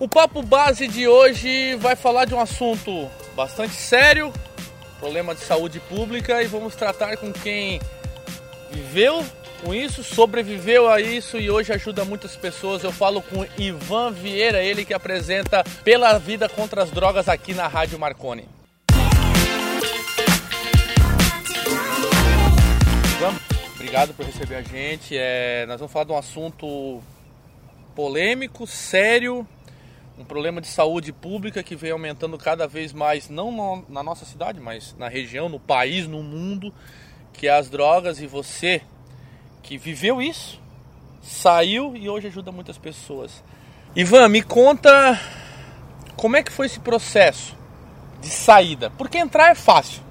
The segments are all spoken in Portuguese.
O papo base de hoje vai falar de um assunto bastante sério, problema de saúde pública, e vamos tratar com quem viveu com isso, sobreviveu a isso e hoje ajuda muitas pessoas. Eu falo com Ivan Vieira, ele que apresenta Pela Vida contra as Drogas aqui na Rádio Marconi. Ivan, obrigado por receber a gente. É, nós vamos falar de um assunto polêmico, sério, um problema de saúde pública que vem aumentando cada vez mais, não na nossa cidade, mas na região, no país, no mundo, que é as drogas e você que viveu isso, saiu e hoje ajuda muitas pessoas. Ivan, me conta como é que foi esse processo de saída? Porque entrar é fácil.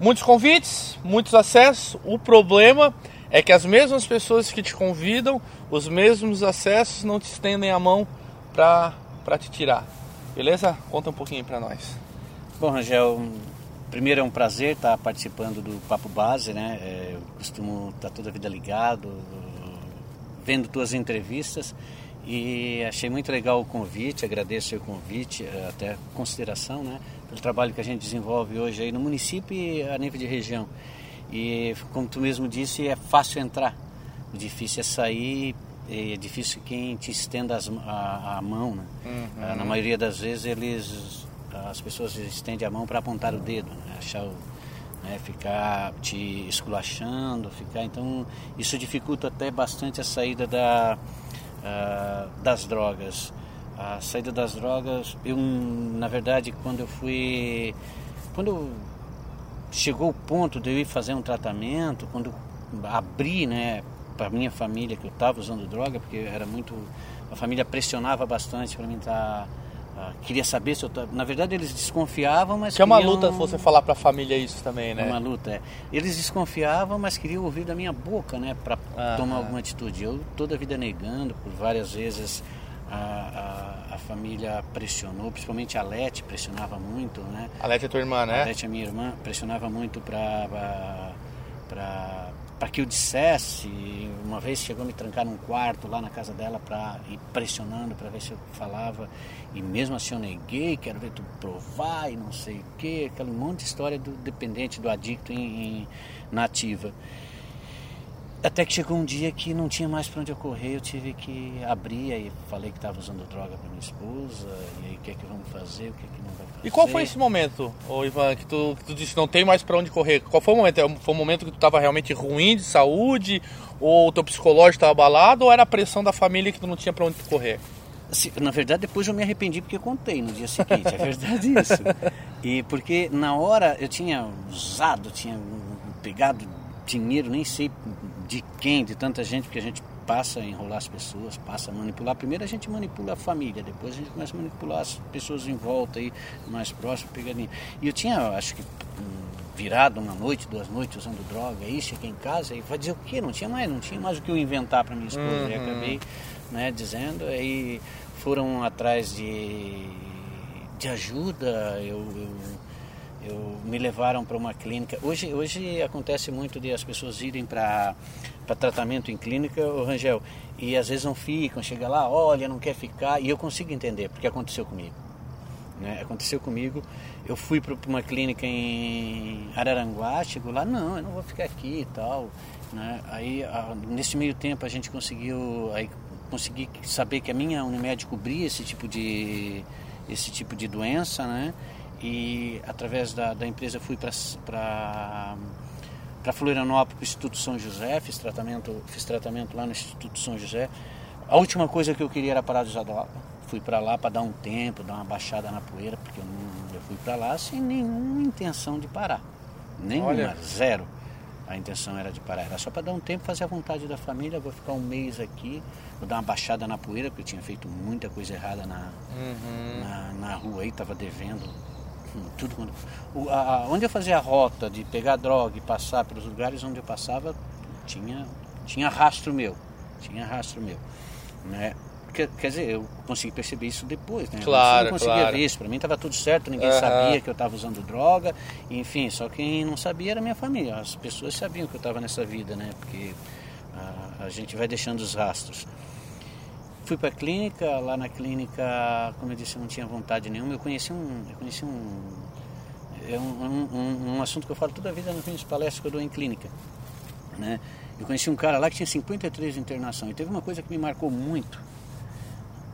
Muitos convites, muitos acessos. O problema é que as mesmas pessoas que te convidam, os mesmos acessos não te estendem a mão para te tirar. Beleza? Conta um pouquinho para nós. Bom, Rangel, primeiro é um prazer estar participando do Papo Base, né? É, eu costumo estar toda a vida ligado, vendo tuas entrevistas e achei muito legal o convite, agradeço o convite, até a consideração, né? Pelo trabalho que a gente desenvolve hoje aí no município e a nível de região. E como tu mesmo disse, é fácil entrar, o difícil é sair é difícil quem te estenda as, a, a, mão, né? Uhum. Na maioria das vezes eles as pessoas estendem a mão para apontar o dedo, né? achar o, né? ficar te esculachando, ficar então isso dificulta até bastante a saída da, uh, das drogas. A saída das drogas, eu na verdade quando eu fui, quando chegou o ponto de eu ir fazer um tratamento, quando abri, né, para minha família que eu estava usando droga, porque era muito, a família pressionava bastante para mim estar tá ah, queria saber se eu tava... Na verdade, eles desconfiavam, mas. Que é uma luta você falar para a família isso também, né? É uma luta, é. Eles desconfiavam, mas queriam ouvir da minha boca, né? Para tomar alguma atitude. Eu, toda a vida negando, por várias vezes a, a, a, família pressionou, principalmente a Lete pressionava muito, né? A Lete é tua irmã, né? A Lete é minha irmã, pressionava muito para para que eu dissesse. Uma vez chegou a me trancar num quarto lá na casa dela para ir pressionando para ver se eu falava. E mesmo assim eu neguei, quero ver tu provar e não sei o que, aquele monte de história do dependente, do adicto em, em nativa. Até que chegou um dia que não tinha mais para onde eu correr, eu tive que abrir e falei que estava usando droga para minha esposa, e aí o que é que vamos fazer, o que é que não. E qual foi esse momento, ô Ivan, que tu, que tu disse não tem mais para onde correr? Qual foi o momento? É foi o momento que tu estava realmente ruim de saúde, ou o teu psicológico estava abalado, ou era a pressão da família que tu não tinha para onde correr? Assim, na verdade, depois eu me arrependi porque eu contei no dia seguinte, é verdade isso. E porque na hora eu tinha usado, tinha pegado dinheiro, nem sei de quem, de tanta gente, porque a gente passa a enrolar as pessoas, passa a manipular. Primeiro a gente manipula a família, depois a gente começa a manipular as pessoas em volta aí, mais próximas, pegadinha. E eu tinha, acho que virado uma noite, duas noites usando droga, aí cheguei em casa e vai dizer o quê? Não tinha mais, não tinha mais o que eu inventar para minha esposa. Uhum. E acabei né, dizendo, aí foram atrás de, de ajuda, eu, eu eu me levaram para uma clínica. Hoje, hoje acontece muito de as pessoas irem para tratamento em clínica, o Rangel, e às vezes não ficam, chega lá, olha, não quer ficar, e eu consigo entender, porque aconteceu comigo. Né? Aconteceu comigo, eu fui para uma clínica em Araranguá, chego lá, não, eu não vou ficar aqui e tal. Né? Aí, nesse meio tempo, a gente conseguiu, aí, consegui saber que a minha Unimed cobria esse tipo de, esse tipo de doença, né? E através da, da empresa fui para para Florianópolis, para o Instituto São José, fiz tratamento, fiz tratamento lá no Instituto São José. A última coisa que eu queria era parar de usar droga. Fui para lá para dar um tempo, dar uma baixada na poeira, porque eu, não, eu fui para lá sem nenhuma intenção de parar. Nenhuma, Olha. zero. A intenção era de parar, era só para dar um tempo, fazer a vontade da família. Vou ficar um mês aqui, vou dar uma baixada na poeira, porque eu tinha feito muita coisa errada na, uhum. na, na rua aí, estava devendo tudo o, a, onde eu fazia a rota de pegar droga e passar pelos lugares onde eu passava tinha tinha rastro meu tinha rastro meu né? Quer, quer dizer eu consegui perceber isso depois né? Claro, eu não conseguia claro. ver isso para mim estava tudo certo ninguém uhum. sabia que eu estava usando droga enfim só quem não sabia era minha família as pessoas sabiam que eu estava nessa vida né? Porque a, a gente vai deixando os rastros Fui para a clínica, lá na clínica, como eu disse, eu não tinha vontade nenhuma. Eu conheci um, eu conheci um, é um, um, um assunto que eu falo toda a vida nas palestras que eu dou em clínica, né? Eu conheci um cara lá que tinha 53 de internação e teve uma coisa que me marcou muito.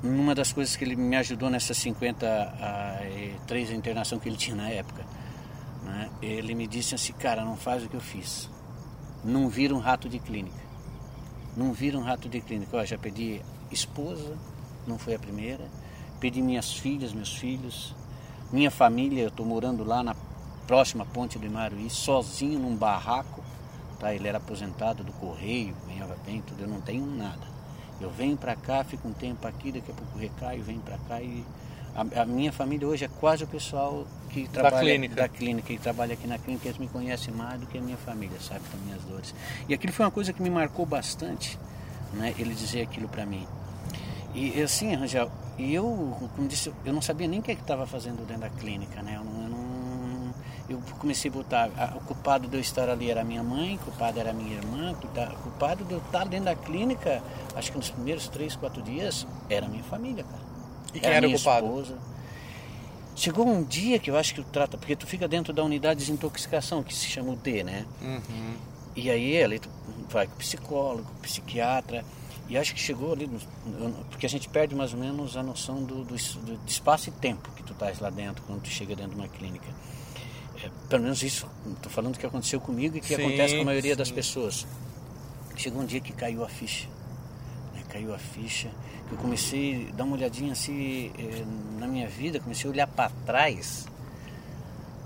Uma das coisas que ele me ajudou nessas 53 de internação que ele tinha na época, né? Ele me disse assim, cara, não faz o que eu fiz. Não vira um rato de clínica. Não vira um rato de clínica. Eu já pedi esposa, não foi a primeira. Pedi minhas filhas, meus filhos, minha família. Eu estou morando lá na próxima ponte do Imaruí, sozinho num barraco. Tá? Ele era aposentado do correio, ganhava bem, tudo. Eu não tenho nada. Eu venho para cá, fico um tempo aqui, daqui a pouco recaio, venho para cá e a, a, minha família hoje é quase o pessoal que trabalha da clínica. da clínica, que trabalha aqui na clínica, eles me conhecem mais do que a minha família, sabe, das minhas dores. E aquilo foi uma coisa que me marcou bastante, né? Ele dizer aquilo para mim. E assim, Rangel, e eu, como disse, eu não sabia nem o que estava fazendo dentro da clínica, né? Eu, não, eu, não, eu comecei a botar, o culpado de eu estar ali era minha mãe, o culpado era minha irmã, o culpado de eu estar dentro da clínica, acho que nos primeiros três, quatro dias, era minha família, cara. E quem era, era minha o culpado? Esposa. Chegou um dia que eu acho que trata, porque tu fica dentro da unidade de desintoxicação, que se chama UD, né? Uhum. E aí tu vai com psicólogo, psiquiatra, e acho que chegou ali, porque a gente perde mais ou menos a noção do, do, do espaço e tempo que tu estás lá dentro, quando tu chega dentro de uma clínica. É, pelo menos isso, estou falando que aconteceu comigo e que sim, acontece com a maioria sim. das pessoas. Chegou um dia que caiu a ficha. Né? Caiu a ficha, que eu comecei a dar uma olhadinha assim eh, na minha vida, comecei a olhar para trás.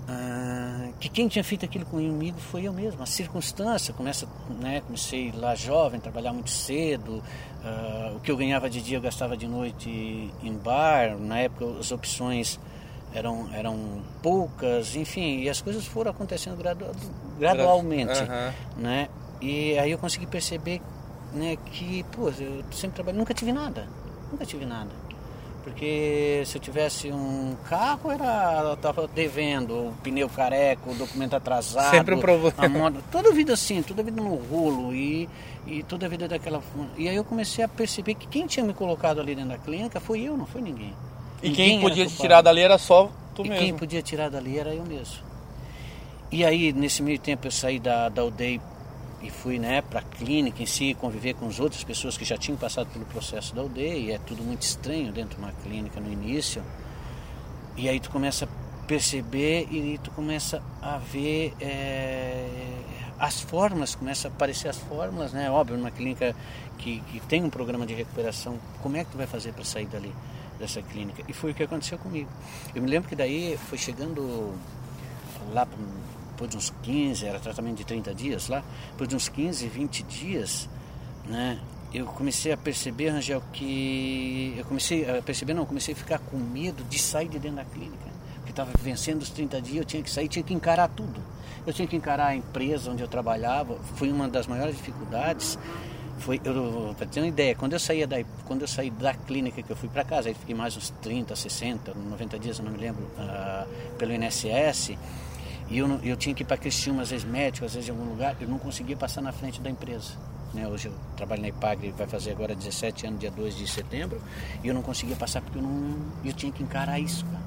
Ah, que quem tinha feito aquilo comigo foi eu mesmo. A circunstância, começa, né, comecei lá jovem, trabalhar muito cedo. Ah, o que eu ganhava de dia eu gastava de noite em bar. Na época as opções eram, eram poucas, enfim, e as coisas foram acontecendo gradu, gradualmente. Uhum. Né? E aí eu consegui perceber né, que, pô, eu sempre trabalhei, nunca tive nada, nunca tive nada. Porque se eu tivesse um carro, era, eu tava devendo, o pneu careco, o documento atrasado. Sempre um problema. A moda, toda a vida assim, toda a vida no rolo e, e toda a vida daquela E aí eu comecei a perceber que quem tinha me colocado ali dentro da clínica foi eu, não foi ninguém. E ninguém quem podia te tirar dali era só tu e mesmo. quem podia tirar dali era eu mesmo. E aí, nesse meio tempo, eu saí da, da UDEI e fui né, para a clínica em si, conviver com as outras pessoas que já tinham passado pelo processo da UDEI. E é tudo muito estranho dentro de uma clínica no início. E aí tu começa a perceber e tu começa a ver é, as fórmulas, começa a aparecer as fórmulas, né? Óbvio, numa clínica que, que tem um programa de recuperação, como é que tu vai fazer para sair dali? dessa clínica. E foi o que aconteceu comigo. Eu me lembro que daí foi chegando lá depois de uns 15, era tratamento de 30 dias lá, depois de uns 15, 20 dias, né? Eu comecei a perceber, Rangel, que eu comecei a perceber, não, comecei a ficar com medo de sair de dentro da clínica. Porque estava vencendo os 30 dias, eu tinha que sair, tinha que encarar tudo. Eu tinha que encarar a empresa onde eu trabalhava, foi uma das maiores dificuldades foi para ter uma ideia quando eu saía da quando eu saí da clínica que eu fui para casa aí fiquei mais uns 30 60 90 dias eu não me lembro uh, pelo INSS e eu, eu tinha que ir para Criciúma às vezes médico às vezes em algum lugar eu não conseguia passar na frente da empresa né? hoje eu trabalho na IPAG vai fazer agora 17 anos dia 2 de setembro e eu não conseguia passar porque eu não eu tinha que encarar isso cara.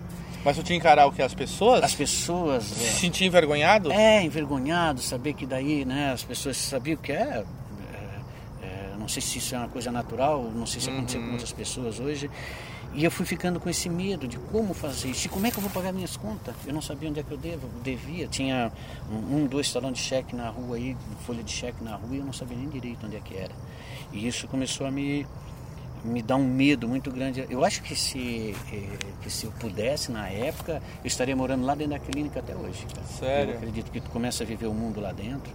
Mas tu tinha que encarar o que? As pessoas? As pessoas. Se é, sentir envergonhado? É, envergonhado, saber que daí, né, as pessoas sabiam o que é, não sei se isso é uma coisa natural, não sei se aconteceu Uhum. com outras pessoas hoje. E eu fui ficando com esse medo de como fazer isso, e como é que eu vou pagar minhas contas. Eu não sabia onde é que eu devo, devia. Tinha um, dois talões de cheque na rua aí, folha de cheque na rua, e eu não sabia nem direito onde é que era. E isso começou a me, me dar um medo muito grande. Eu acho que se, eh, que se eu pudesse, na época, eu estaria morando lá dentro da clínica até hoje. cara. Sério? Eu acredito que tu começa a viver o mundo lá dentro.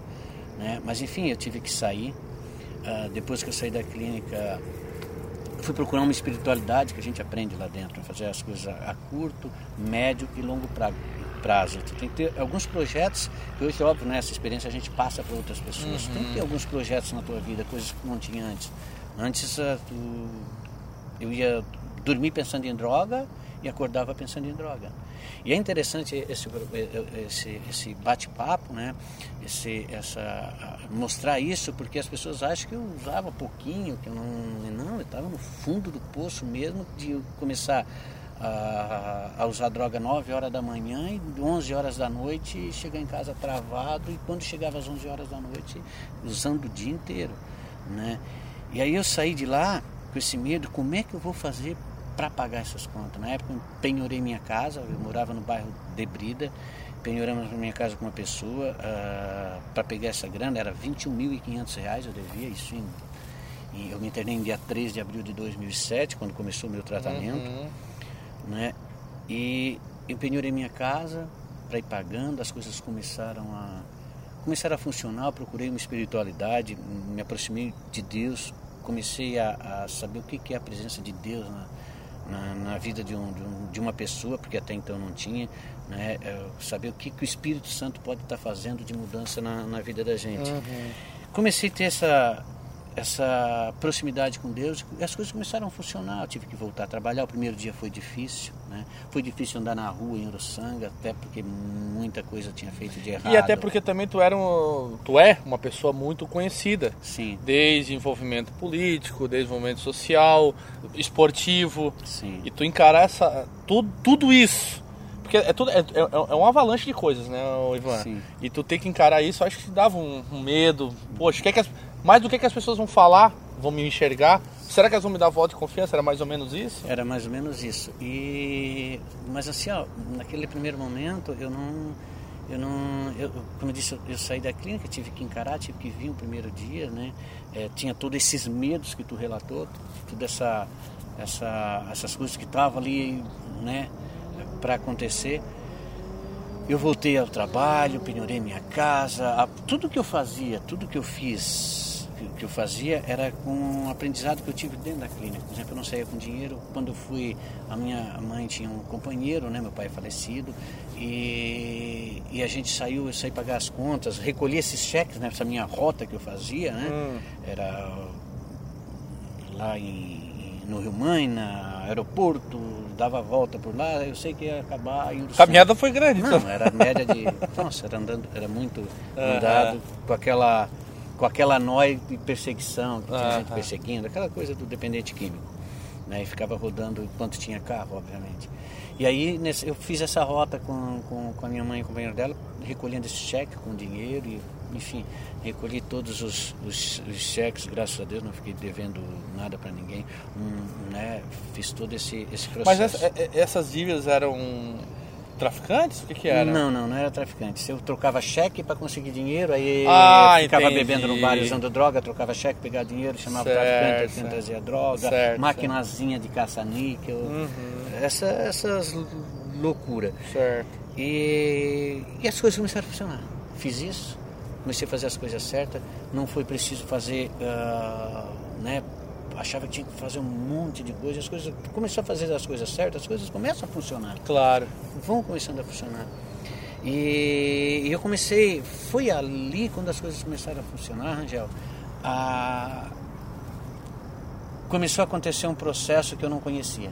Né? Mas enfim, eu tive que sair. Uh, depois que eu saí da clínica, fui procurar uma espiritualidade que a gente aprende lá dentro, fazer as coisas a, curto, médio e longo pra, prazo. Tu tem que ter alguns projetos, que hoje, óbvio, né, essa experiência a gente passa para outras pessoas. Uhum. Tem que ter alguns projetos na tua vida, coisas que não tinha antes. Antes, tu, eu ia dormir pensando em droga e acordava pensando em droga. E é interessante esse, esse, esse bate-papo, né? Esse, essa, mostrar isso, porque as pessoas acham que eu usava pouquinho, que eu não. Não, eu estava no fundo do poço mesmo de começar a, a, usar droga 9 horas da manhã e 11 horas da noite chegar em casa travado e quando chegava às 11 horas da noite usando o dia inteiro, né? E aí eu saí de lá com esse medo, como é que eu vou fazer para pagar essas contas. Na época eu penhorei minha casa, eu morava no bairro de Brida, penhoramos minha casa com uma pessoa uh, ah, para pegar essa grana, era 21.500 reais, eu devia isso em, em, eu me internei em dia 3 de abril de 2007, quando começou o meu tratamento, uhum. né? E eu penhorei minha casa para ir pagando, as coisas começaram a começaram a funcionar, eu procurei uma espiritualidade, me aproximei de Deus, comecei a, a saber o que, que é a presença de Deus na, na, na vida de, um, de, um, de, uma pessoa, porque até então não tinha, né? É, saber o que, que o Espírito Santo pode estar fazendo de mudança na, na vida da gente. Uhum. Comecei a ter essa, essa proximidade com Deus e as coisas começaram a funcionar. Eu tive que voltar a trabalhar. O primeiro dia foi difícil, né? Foi difícil andar na rua em Uruçanga, até porque muita coisa tinha feito de errado. E até porque também tu era um, tu é uma pessoa muito conhecida. Sim. Desde envolvimento político, desde envolvimento social, esportivo. Sim. E tu encarar essa tudo, tudo isso porque é, tudo, é, é, é uma avalanche de coisas, né, Ivan? Sim. E tu ter que encarar isso, acho que dava um, um medo. Poxa, que, é que as, mais do que, que as pessoas vão falar, vão me enxergar. Será que elas vão me dar voto de confiança? Era mais ou menos isso? Era mais ou menos isso. E mas assim, ó, naquele primeiro momento eu não eu não, eu, como eu disse, eu, eu, saí da clínica, tive que encarar, tive que vir o primeiro dia, né? É, tinha todos esses medos que tu relatou, toda essa, essa, essas coisas que estavam ali, né, para acontecer. Eu voltei ao trabalho, penhorei minha casa, a, tudo que eu fazia, tudo que eu fiz, que, que, eu fazia era com um aprendizado que eu tive dentro da clínica. Por exemplo, eu não saía com dinheiro. Quando eu fui, a minha mãe tinha um companheiro, né, meu pai é falecido, e, e a gente saiu, eu saí pagar as contas, recolhi esses cheques nessa minha rota que eu fazia, né? Hum. Era lá em, no Rio Mãe, no aeroporto, dava volta por lá, eu sei que ia acabar Uruçanga. Caminhada foi grande, Não, então. era média de. Nossa, era andando, era muito andado com aquela com aquela nóia de perseguição, que tinha gente perseguindo, aquela coisa do dependente químico. Né? E ficava rodando enquanto tinha carro, obviamente. E aí nesse, eu fiz essa rota com, com, com a minha mãe e o companheiro dela, recolhendo esse cheque com dinheiro e enfim, recolhi todos os, os, os, cheques, graças a Deus, não fiquei devendo nada para ninguém, um, né, fiz todo esse, esse processo. Mas essa, é, é, essas dívidas eram traficantes? O que, que era? Não, não, não era traficante. Eu trocava cheque para conseguir dinheiro, aí ah, ficava entendi. bebendo no bar usando droga, trocava cheque, pegava dinheiro, chamava certo, o traficante, certo. trazia droga, certo, maquinazinha de caça-níquel, uhum. essa, essas loucuras. Certo. E, e as coisas começaram a funcionar. Fiz isso, comecei a fazer as coisas certas, não foi preciso fazer, uh, né, achava que tinha que fazer um monte de coisas, as coisas, começou a fazer as coisas certas, as coisas começam a funcionar. Claro. Vão começando a funcionar. E, e eu comecei, foi ali quando as coisas começaram a funcionar, Rangel, a, começou a acontecer um processo que eu não conhecia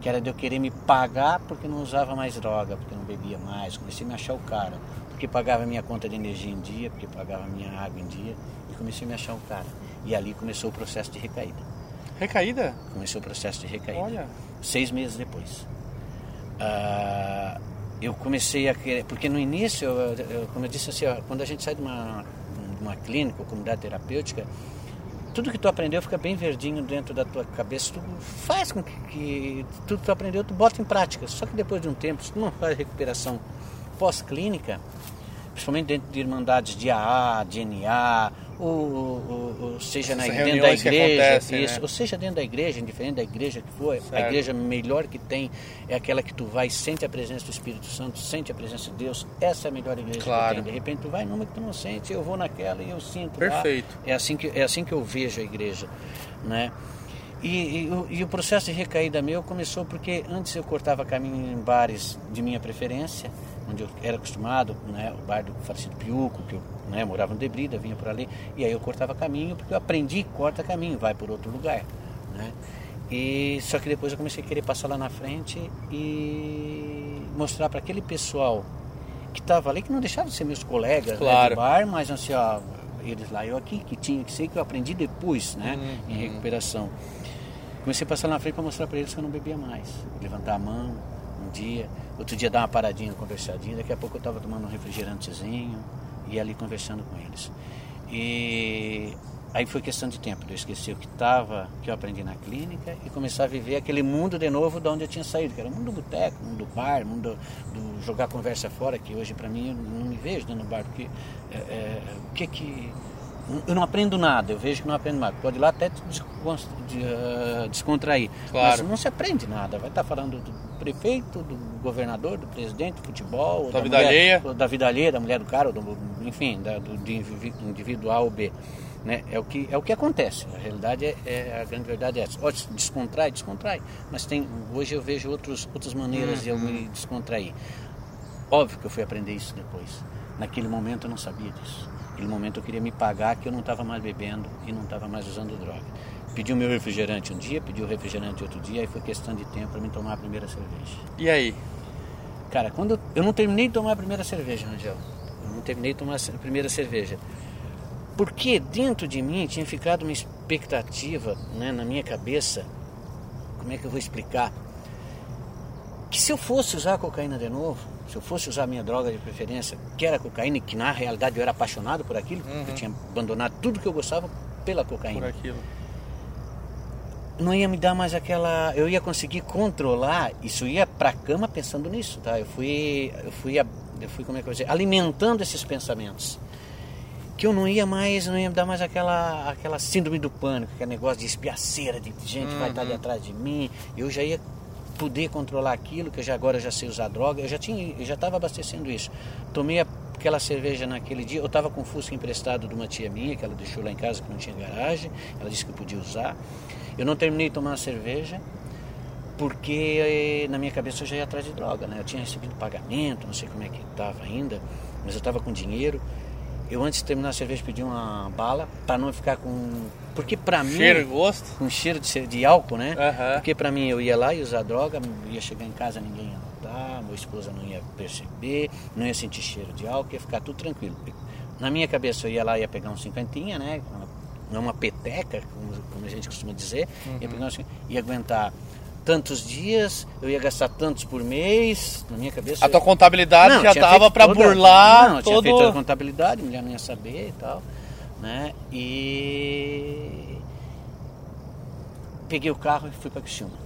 que era de eu querer me pagar porque não usava mais droga, porque não bebia mais, comecei a me achar o cara porque pagava minha conta de energia em dia, porque pagava minha água em dia, e comecei a me achar um cara. E ali começou o processo de recaída. Recaída? Começou o processo de recaída. Olha. Seis meses depois. Uh, eu comecei a querer, porque no início, eu, eu, como eu disse assim, ó, quando a gente sai de uma, de uma clínica ou comunidade terapêutica, tudo que tu aprendeu fica bem verdinho dentro da tua cabeça, tu faz com que, que tudo que tu aprendeu, tu bota em prática. Só que depois de um tempo, se tu não faz recuperação pós-clínica, principalmente dentro de irmandades de AA, de NA, ou, ou, ou seja na, dentro da igreja, isso, né? ou seja dentro da igreja, indiferente da igreja que for, certo. a igreja melhor que tem é aquela que tu vai, sente a presença do Espírito Santo, sente a presença de Deus, essa é a melhor igreja claro. que tem. De repente tu vai numa que tu não sente, eu vou naquela e eu sinto. Perfeito. Lá. É assim que é assim que eu vejo a igreja, né? E, e, e, o processo de recaída meu começou porque antes eu cortava caminho em bares de minha preferência, onde eu era acostumado, né, o bar do falecido Piuco, que eu né, morava no Debrida, vinha por ali, e aí eu cortava caminho, porque eu aprendi corta caminho, vai por outro lugar. Né? E só que depois eu comecei a querer passar lá na frente e mostrar para aquele pessoal que estava ali, que não deixava de ser meus colegas claro. né, do bar, mas assim, ó, eles lá, eu aqui, que tinha que ser, que eu aprendi depois, né, Uhum. em recuperação. Comecei a passar lá na frente para mostrar para eles que eu não bebia mais. Levantar a mão um dia, outro dia dar uma paradinha, conversadinha, daqui a pouco eu estava tomando um refrigerantezinho e ali conversando com eles. E aí foi questão de tempo, eu esquecer o que estava, que eu aprendi na clínica e começar a viver aquele mundo de novo de onde eu tinha saído, que era o mundo do boteco, mundo do bar, mundo do jogar conversa fora, que hoje para mim eu não me vejo dentro do bar, porque é, é, o que que eu não aprendo nada, eu vejo que não aprendo nada. Pode ir lá até ah, descontrair. Claro. Mas não se aprende nada. Vai estar falando do prefeito, do governador, do presidente, do futebol, ou Da vida mulher, alheia. da vida alheia, da mulher do cara, do, enfim, da, do, de indiví- indivíduo A ou B. Né? É, o que, é o que acontece. A realidade é, é- a grande verdade é essa. Pode descontrai, descontrai, mas tem, hoje eu vejo outros, outras maneiras de eu me descontrair. Óbvio que eu fui aprender isso depois. Naquele momento eu não sabia disso. Naquele momento eu queria me pagar que eu não estava mais bebendo e não estava mais usando droga. Pedi o meu refrigerante um dia, pedi o refrigerante outro dia, aí foi questão de tempo para me tomar a primeira cerveja. E aí? Cara, quando eu, eu não terminei de tomar a primeira cerveja, Rangel. Eu não terminei de tomar a primeira cerveja. Porque dentro de mim tinha ficado uma expectativa né, na minha cabeça. Como é que eu vou explicar? Que se eu fosse usar a cocaína de novo, se eu fosse usar a minha droga de preferência, que era a cocaína, e que na realidade eu era apaixonado por aquilo, Uhum. eu tinha abandonado tudo que eu gostava pela Por cocaína aquilo. Não ia me dar mais aquela. Eu ia conseguir controlar. Isso ia pra cama pensando nisso, tá? Eu fui, eu fui, eu fui como é que eu vou dizer, alimentando esses pensamentos. Que eu não ia mais, não ia me dar mais aquela, aquela síndrome do pânico, aquele negócio de espiaceira, de gente que vai estar ali atrás de mim. Eu já ia poder controlar aquilo, que eu já agora já sei usar droga. Eu já tinha, eu já estava abastecendo isso. Tomei a- aquela cerveja naquele dia. Eu estava com o Fusca emprestado de uma tia minha, que ela deixou lá em casa, que não tinha garagem. Ela disse que eu podia usar. Eu não terminei de tomar a cerveja porque eh, na minha cabeça eu já ia atrás de droga, né? Eu tinha recebido pagamento, não sei como é que estava ainda, mas eu estava com dinheiro. Eu antes de terminar a cerveja pedi uma bala para não ficar com, porque para mim Cheiro e gosto? com cheiro de, de álcool, né? Aham. Porque para mim eu ia lá e usar droga, ia chegar em casa ninguém ia minha esposa não ia perceber, não ia sentir cheiro de álcool, ia ficar tudo tranquilo. Na minha cabeça eu ia lá e ia pegar um cinquentinha, né? Não uma peteca, como, como a gente costuma dizer, ia pegar um ia aguentar tantos dias, eu ia gastar tantos por mês, na minha cabeça. A tua contabilidade Não, já tinha pra toda- burlar Não, eu tinha todo... feito a contabilidade, a mulher não ia saber e tal, né? E peguei o carro e fui para Criciúma.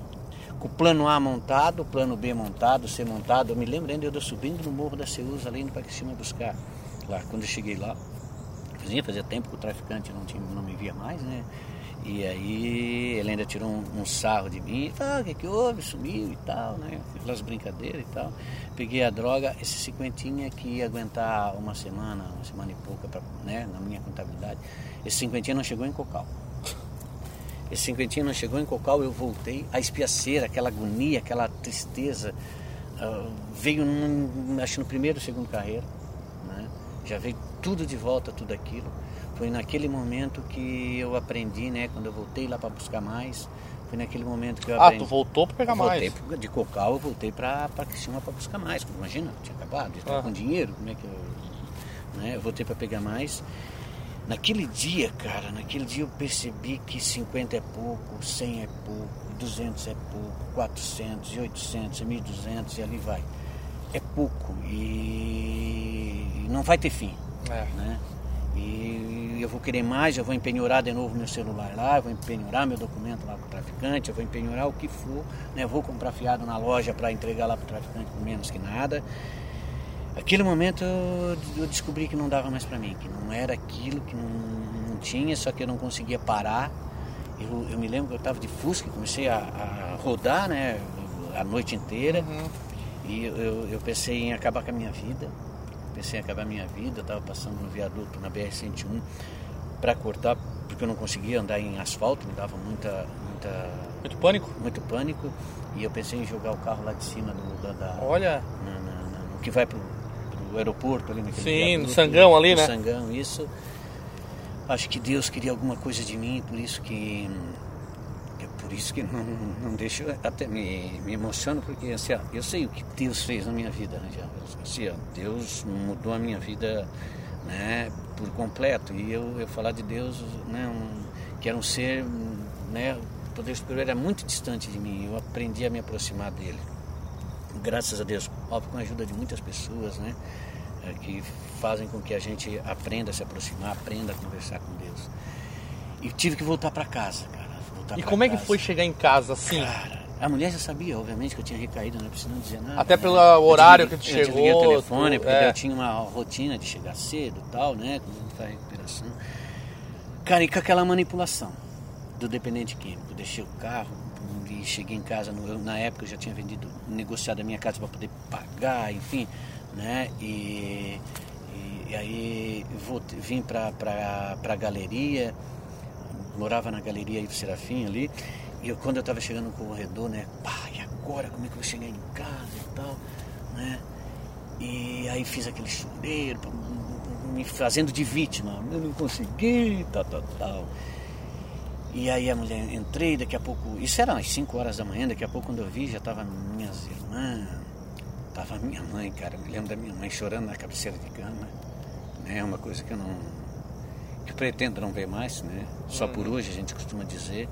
Com o plano A montado, o plano B montado, C montado. Eu me lembro ainda eu subindo no morro da Ceusa, ali indo para Criciúma buscar. Lá, quando eu cheguei lá, fazia, fazia tempo que o traficante não, tinha, não me via mais, né? E aí ele ainda tirou um, um sarro de mim, ah, o que que houve? Sumiu e tal, né? Aquelas brincadeiras e tal. Peguei a droga, esse cinquentinha que ia aguentar uma semana, uma semana e pouca, pra, né? Na minha contabilidade. Esse cinquentinha não chegou em Cocal. Esse cinquentinha não chegou em Cocal, eu voltei. A espiaceira, aquela agonia, aquela tristeza, ah, veio, num, acho, no primeiro ou segundo carreira. Né? Já veio tudo de volta, tudo aquilo. Foi naquele momento que eu aprendi, né? Quando eu voltei lá para buscar mais, foi naquele momento que eu Ah, aprendi. tu voltou pra pegar voltei mais. de Cocal, eu voltei para Criciúma para buscar mais. Imagina, tinha acabado, estava Ah. com dinheiro, como é que eu... Né? Eu voltei para pegar mais. Naquele dia, cara, naquele dia eu percebi que 50 é pouco, 100 é pouco, 200 é pouco, 400, e 800, e 1.200 e ali vai. É pouco e não vai ter fim É. né? E eu vou querer mais, eu vou empenhorar de novo meu celular lá, eu vou empenhorar meu documento lá para o traficante, eu vou empenhorar o que for, né? Eu vou comprar fiado na loja para entregar lá para o traficante por menos que nada. Aquele momento eu, eu descobri que não dava mais para mim, que não era aquilo, que não, não tinha, só que eu não conseguia parar. Eu, eu me lembro que eu estava de Fusca, comecei a, a rodar, né? A noite inteira. Uhum. E eu, eu, pensei em acabar com a minha vida. Pensei em acabar a minha vida. Eu estava passando no viaduto na BR-101 para cortar, porque eu não conseguia andar em asfalto, me dava muita, muita, Muito pânico? muito pânico. E eu pensei em jogar o carro lá de cima do, da, da- Olha, na- na- na- no que vai pro aeroporto ali naquele Sim, no viaduto, Sangão ali, no né? Sangão, isso. Acho que Deus queria alguma coisa de mim, por isso que É por isso que não, não deixo, até me, me emociono, porque assim, eu sei o que Deus fez na minha vida, né? Assim, ó, Deus mudou a minha vida né, por completo. E eu, eu falar de Deus, né, um, que era um ser, né, o poder superior era muito distante de mim. Eu aprendi a me aproximar dele. Graças a Deus, óbvio, com a ajuda de muitas pessoas, né, é, que fazem com que a gente aprenda a se aproximar, aprenda a conversar com Deus. E tive que voltar para casa, cara. e como casa. é que foi chegar em casa assim? Cara, a mulher já sabia, obviamente, que eu tinha recaído, não precisando dizer nada. Até né? pelo horário que tu chegou. Eu o telefone, porque é. eu tinha uma rotina de chegar cedo e tal, né? Quando tá recuperação. Cara, e com aquela manipulação do dependente químico. Eu deixei o carro e cheguei em casa. Na época eu já tinha vendido, negociado a minha casa para poder pagar, enfim, né? E, e, e aí vou, vim para a galeria morava na galeria do Serafim ali, e eu, quando eu estava chegando no corredor, né, pá, e agora como é que eu vou chegar em casa e tal, né? E aí fiz aquele chuveiro, me fazendo de vítima, eu não consegui, tal, tal, tal. E aí a mulher, entrei, daqui a pouco, isso era às 5 horas da manhã, daqui a pouco quando eu vi já tava minhas irmãs, tava minha mãe, cara, eu me lembro da minha mãe chorando na cabeceira de cama, né, uma coisa que eu não, que pretendo não ver mais, né? Só por uhum. hoje a gente costuma dizer,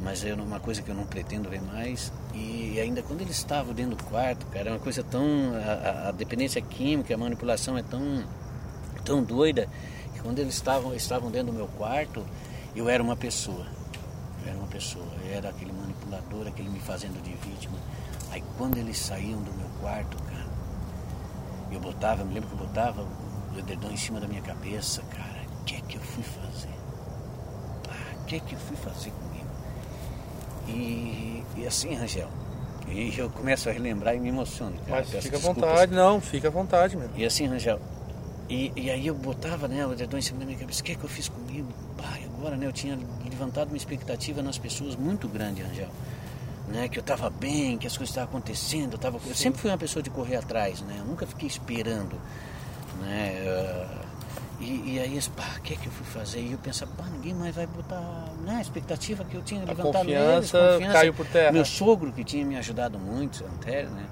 mas é uma coisa que eu não pretendo ver mais. E ainda quando eles estavam dentro do quarto, cara, é uma coisa tão. A, a dependência química, a manipulação é tão, tão doida que quando eles estavam, estavam dentro do meu quarto, eu era uma pessoa. Eu era uma pessoa, eu era aquele manipulador, aquele me fazendo de vítima. Aí quando eles saíam do meu quarto, cara, eu botava, eu me lembro que eu botava o edredom em cima da minha cabeça, cara o que é que eu fui fazer? Ah, o que é que eu fui fazer comigo? E, e assim, Rangel, e eu começo a relembrar e me emociono. Cara, Mas fica à vontade, não, fica à vontade mesmo. E assim, Rangel, e, e aí eu botava né, o dedão em cima da minha cabeça, o que é que eu fiz comigo? Pai, agora né, eu tinha levantado uma expectativa nas pessoas muito grande, Rangel. Né, que eu estava bem, que as coisas estavam acontecendo. Eu, tava, eu sempre fui uma pessoa de correr atrás, né? Eu nunca fiquei esperando. Né? Uh, e, e aí, pá, o que é que eu fui fazer? E eu pensava, pá, ninguém mais vai botar né, a expectativa que eu tinha a levantado confiança, neles, confiança caiu por terra. Meu sogro, que tinha me ajudado muito, Antério, né?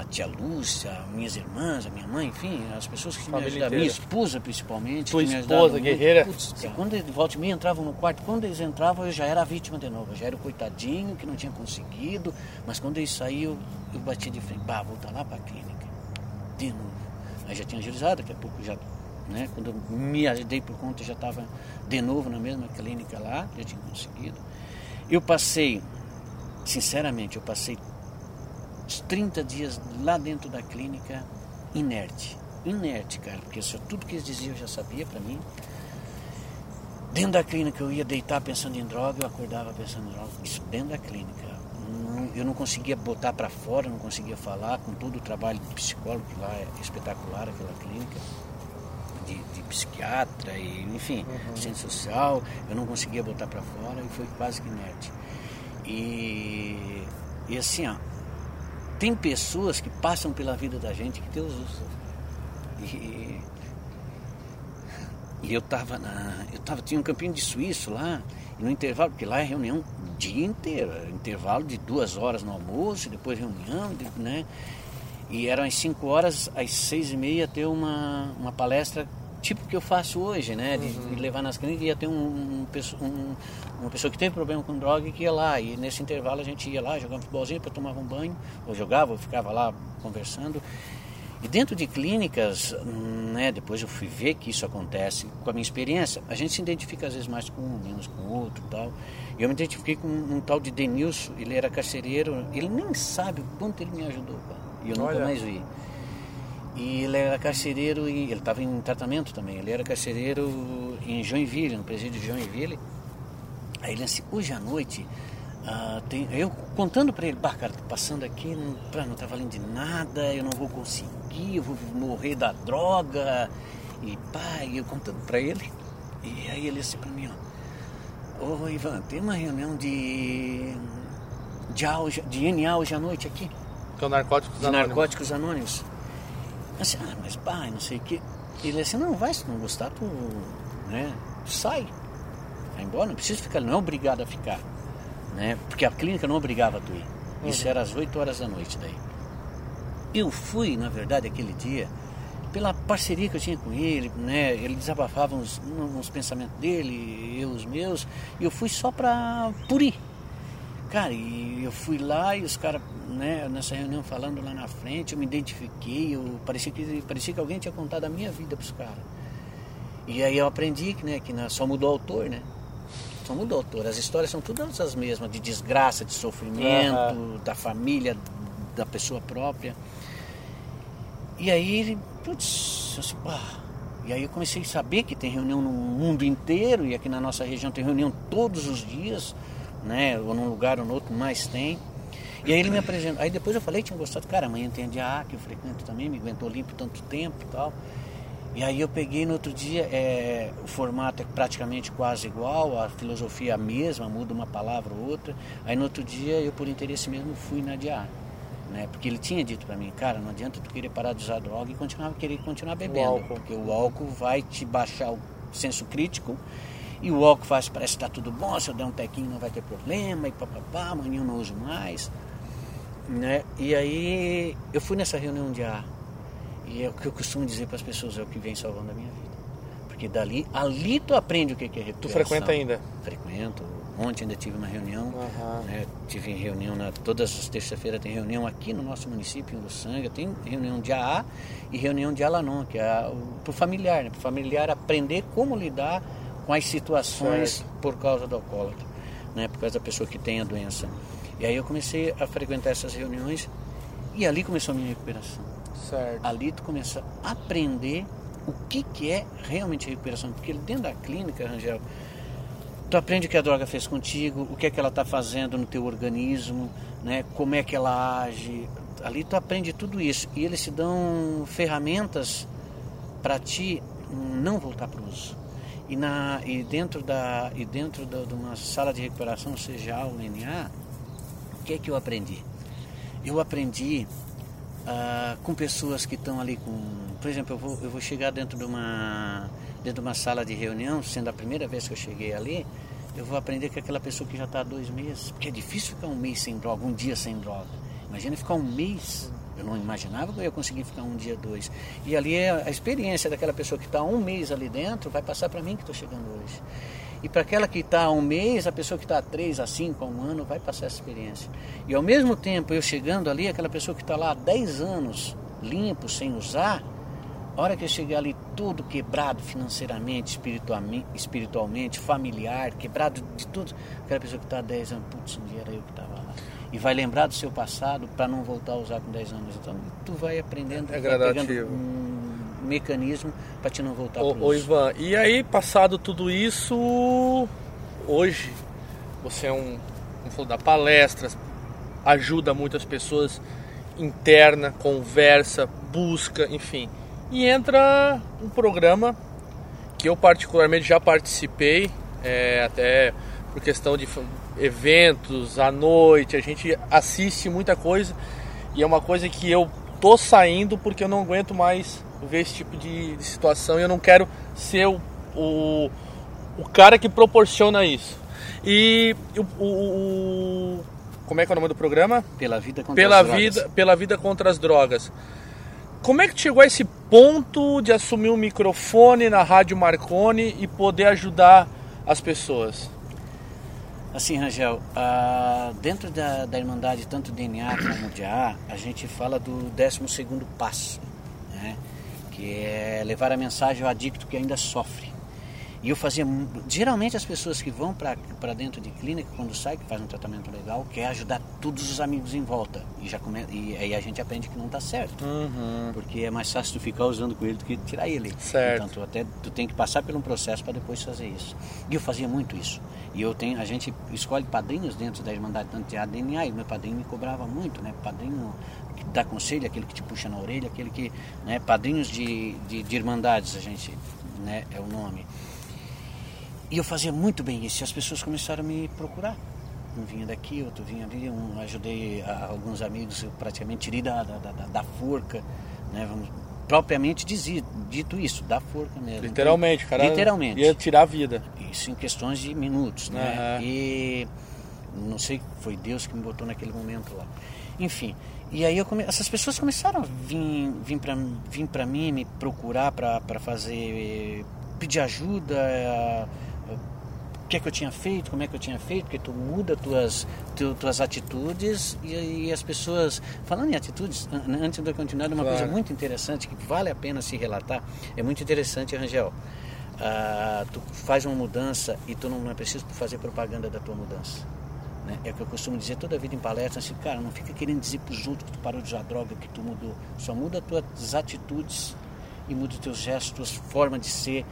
A tia Lúcia, minhas irmãs, a minha mãe, enfim, as pessoas que me ajudaram, minha esposa principalmente. Tua esposa, guerreira. Putz, quando eles, volta e meia entravam no quarto, quando eles entravam eu já era a vítima de novo, eu já era o coitadinho que não tinha conseguido, mas quando eles saíam eu, eu bati de frente, pá, voltar lá para a clínica, de novo. Aí já tinha agilizado, daqui a pouco já né? Quando eu me dei por conta, já estava de novo na mesma clínica lá, já tinha conseguido. Eu passei, sinceramente, eu passei uns 30 dias lá dentro da clínica inerte. Inerte, cara, porque isso, tudo que eles diziam eu já sabia para mim. Dentro da clínica eu ia deitar pensando em droga, eu acordava pensando em droga. Isso dentro da clínica. eu não conseguia botar para fora, não conseguia falar com todo o trabalho de psicólogo, que lá é espetacular aquela clínica de, de psiquiatra, e, enfim, uhum. ciência social, eu não conseguia botar para fora e foi quase que inerte. E, e assim, ó, tem pessoas que passam pela vida da gente que Deus usa. E, e eu tava na. Eu tava, tinha um campinho de suíço lá, no intervalo, porque lá é reunião o dia inteiro, é intervalo de duas horas no almoço, depois reunião, né? E eram às 5 horas, às 6 e meia, ter uma, uma palestra tipo que eu faço hoje, né? De, uhum. de levar nas clínicas, ia ter um, um, uma pessoa que teve problema com droga que ia lá. E nesse intervalo a gente ia lá, jogava um futebolzinho, para tomar um banho, ou jogava, ou ficava lá conversando. E dentro de clínicas, né, depois eu fui ver que isso acontece com a minha experiência. A gente se identifica às vezes mais com um, menos com o outro tal. E eu me identifiquei com um, um tal de Denilson, ele era carcereiro, ele nem sabe o quanto ele me ajudou, cara. E eu nunca Olha. mais vi. E ele era carcereiro e ele estava em tratamento também. Ele era carcereiro em Joinville, no presídio de Joinville. Aí ele disse, hoje à noite, uh, tem... eu contando para ele, bah, cara, passando aqui, não, não tá valendo de nada, eu não vou conseguir, eu vou morrer da droga. E pai, eu contando para ele. E aí ele disse para mim, ó, ô Ivan, tem uma reunião de, de, de NA hoje à noite aqui. Que é o Narcóticos de Anônimos. Narcóticos Anônimos. Assim, ah, mas pai, não sei o que. Ele assim, não, vai, se não gostar, tu, né, sai. Vai embora, não precisa ficar, não é obrigado a ficar. né? Porque a clínica não obrigava a tu ir. Isso era às 8 horas da noite daí. Eu fui, na verdade, aquele dia, pela parceria que eu tinha com ele, né? Ele desabafava uns, uns pensamentos dele, eu os meus, e eu fui só pra por ir. Cara, e eu fui lá e os caras, né, nessa reunião falando lá na frente, eu me identifiquei, eu parecia que parecia que alguém tinha contado a minha vida pros caras. E aí eu aprendi que, né, que só mudou o autor, né? Só mudou o autor. As histórias são todas as mesmas, de desgraça, de sofrimento, uhum. da família, da pessoa própria. E aí, putz, assim, e aí eu comecei a saber que tem reunião no mundo inteiro, e aqui na nossa região tem reunião todos os dias, né? Ou num lugar ou no outro, mais tem. E aí ele me apresentou. Aí depois eu falei, tinha gostado, cara, amanhã tem a que eu frequento também, me aguentou limpo tanto tempo e tal. E aí eu peguei no outro dia, é, o formato é praticamente quase igual, a filosofia é a mesma, muda uma palavra ou outra. Aí no outro dia eu por interesse mesmo fui na DIA. Né? Porque ele tinha dito para mim, cara, não adianta tu querer parar de usar droga e continuar, querer continuar bebendo. O porque o álcool vai te baixar o senso crítico e o álcool faz, parece que tá tudo bom, se eu der um tequinho não vai ter problema, e papapá, amanhã eu não uso mais. Né? E aí eu fui nessa reunião de A e é o que eu costumo dizer para as pessoas, é o que vem salvando a minha vida. Porque dali, ali tu aprende o que é recuperação. Tu frequenta ainda? Frequento. Ontem ainda tive uma reunião, uhum. né? tive reunião, na, todas as terças-feiras tem reunião aqui no nosso município, em Uruçanga, tem reunião de AA e reunião de Alanon, que é para o familiar, né? para o familiar aprender como lidar com as situações certo. por causa do alcoólatra, né? por causa da pessoa que tem a doença. E aí eu comecei a frequentar essas reuniões e ali começou a minha recuperação. Certo. Ali tu começa a aprender o que, que é realmente recuperação. Porque dentro da clínica, Rangel, tu aprende o que a droga fez contigo, o que é que ela está fazendo no teu organismo, né? como é que ela age. Ali tu aprende tudo isso. E eles te dão ferramentas para ti não voltar para o uso. E, na, e dentro, da, e dentro da, de uma sala de recuperação, seja A ou NA, o que é que eu aprendi? Eu aprendi ah, com pessoas que estão ali com. Por exemplo, eu vou, eu vou chegar dentro de, uma, dentro de uma sala de reunião, sendo a primeira vez que eu cheguei ali, eu vou aprender com aquela pessoa que já está há dois meses. Porque é difícil ficar um mês sem droga, um dia sem droga. Imagina ficar um mês. Eu não imaginava que eu ia conseguir ficar um dia, dois. E ali é a experiência daquela pessoa que está um mês ali dentro, vai passar para mim que estou chegando hoje. E para aquela que está há um mês, a pessoa que está há três, a cinco, a um ano, vai passar essa experiência. E ao mesmo tempo, eu chegando ali, aquela pessoa que está lá há dez anos, limpo, sem usar, a hora que eu chegar ali tudo quebrado financeiramente, espiritualmente, familiar, quebrado de tudo, aquela pessoa que está há 10 anos, putz, um dia era eu que estava. E vai lembrar do seu passado para não voltar a usar com 10 anos. Então, tu vai aprendendo, é vai pegando um mecanismo para te não voltar para o Ivan, e aí passado tudo isso, hoje você é um, como falou, dá palestras, ajuda muitas pessoas, interna, conversa, busca, enfim. E entra um programa que eu particularmente já participei, é, até por questão de eventos à noite, a gente assiste muita coisa e é uma coisa que eu tô saindo porque eu não aguento mais ver esse tipo de, de situação e eu não quero ser o, o, o, cara que proporciona isso. E o, o, como é que é o nome do programa? Pela vida contra pela as vida, drogas. Pela vida contra as drogas. Como é que chegou a esse ponto de assumir um microfone na Rádio Marconi e poder ajudar as pessoas? Assim, Rangel, uh, dentro da, da Irmandade, tanto DNA como de A, a gente fala do 12 passo, né? que é levar a mensagem ao adicto que ainda sofre. E eu fazia. Geralmente as pessoas que vão para dentro de clínica, quando sai, que faz um tratamento legal, quer ajudar todos os amigos em volta. E, já come, e aí a gente aprende que não está certo. Uhum. Porque é mais fácil tu ficar usando com ele do que tirar ele. Certo. Então tu, até, tu tem que passar por um processo para depois fazer isso. E eu fazia muito isso. E eu tenho, a gente escolhe padrinhos dentro da Irmandade Tanto de DNA, e meu padrinho me cobrava muito, né? Padrinho que dá conselho, aquele que te puxa na orelha, aquele que. Né? Padrinhos de, de, de Irmandades, a gente. Né? É o nome. E eu fazia muito bem isso, e as pessoas começaram a me procurar. Um vinha daqui, outro vinha ali, um, ajudei a, alguns amigos, eu praticamente tirei da, da, da, da forca, né? Vamos, propriamente dizia, dito isso, da forca mesmo. Literalmente, cara. Literalmente. Ia tirar a vida. Isso em questões de minutos, né? Uhum. E Não sei, foi Deus que me botou naquele momento lá. Enfim, e aí come... essas pessoas começaram a vir, vir para vir mim, me procurar para fazer, pedir ajuda, que é que eu tinha feito, como é que eu tinha feito, porque tu muda tuas, tu, tuas atitudes e, e, as pessoas, falando em atitudes, antes de eu continuar, uma claro. coisa muito interessante que vale a pena se relatar, é muito interessante, Rangel. Ah, tu faz uma mudança e tu não é preciso fazer propaganda da tua mudança. Né? É o que eu costumo dizer toda a vida em palestras, assim, cara, não fica querendo dizer para os outros que tu parou de usar droga, que tu mudou. Só muda as tuas atitudes e muda os teus gestos, tua forma de ser.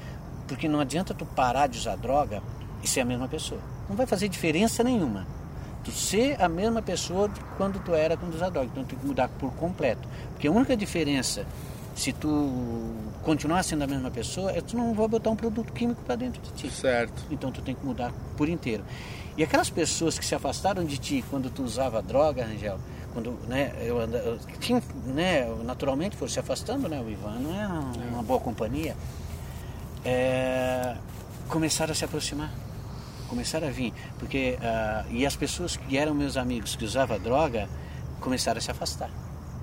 Porque não adianta tu parar de usar droga e ser a mesma pessoa. Não vai fazer diferença nenhuma. Tu ser a mesma pessoa de quando tu era quando usar droga. Então tu tem que mudar por completo. Porque a única diferença se tu continuar sendo a mesma pessoa, é tu não vai botar um produto químico para dentro de ti. Certo. Então tu tem que mudar por inteiro. E aquelas pessoas que se afastaram de ti quando tu usava droga, Angel, quando né, eu, eu tinha, né, naturalmente foram se afastando, né, o Ivan não é uma, é. uma boa companhia, é, começaram a se aproximar, começaram a vir, porque uh, e as pessoas que eram meus amigos que usavam droga começaram a se afastar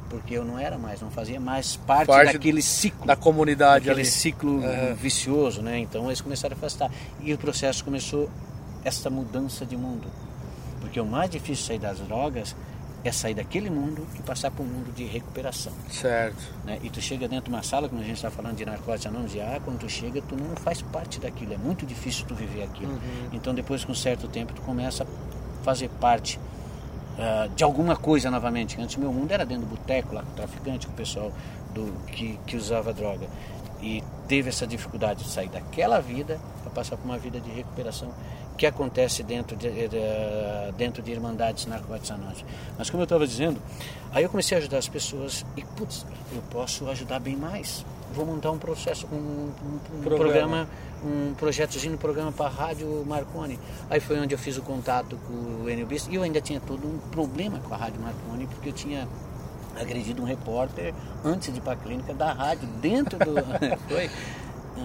porque eu não era mais, não fazia mais parte, parte daquele ciclo. Da comunidade daquele ali. ciclo vicioso, né? Então eles começaram a afastar. E o processo começou essa mudança de mundo. Porque o mais difícil sair das drogas é sair daquele mundo e passar para um mundo de recuperação. Certo. Né? E tu chega dentro de uma sala, como a gente está falando de narcóticos anônimos, e ah, quando tu chega, tu não faz parte daquilo, é muito difícil tu viver aquilo. Uhum. Então depois, com um certo tempo, tu começa a fazer parte uh, de alguma coisa novamente. Antes meu mundo era dentro do boteco, lá com o traficante, com o pessoal do, que, que usava droga. E teve essa dificuldade de sair daquela vida para passar por uma vida de recuperação que acontece dentro de, de, dentro de Irmandades Anônimos. Mas como eu estava dizendo, aí eu comecei a ajudar as pessoas e, putz, eu posso ajudar bem mais. Vou montar um processo, um, um, um programa. programa. um projetozinho, um programa para a Rádio Marconi. Aí foi onde eu fiz o contato com o NBS e eu ainda tinha todo um problema com a Rádio Marconi, porque eu tinha agredido um repórter antes de ir para a clínica da rádio, dentro do... foi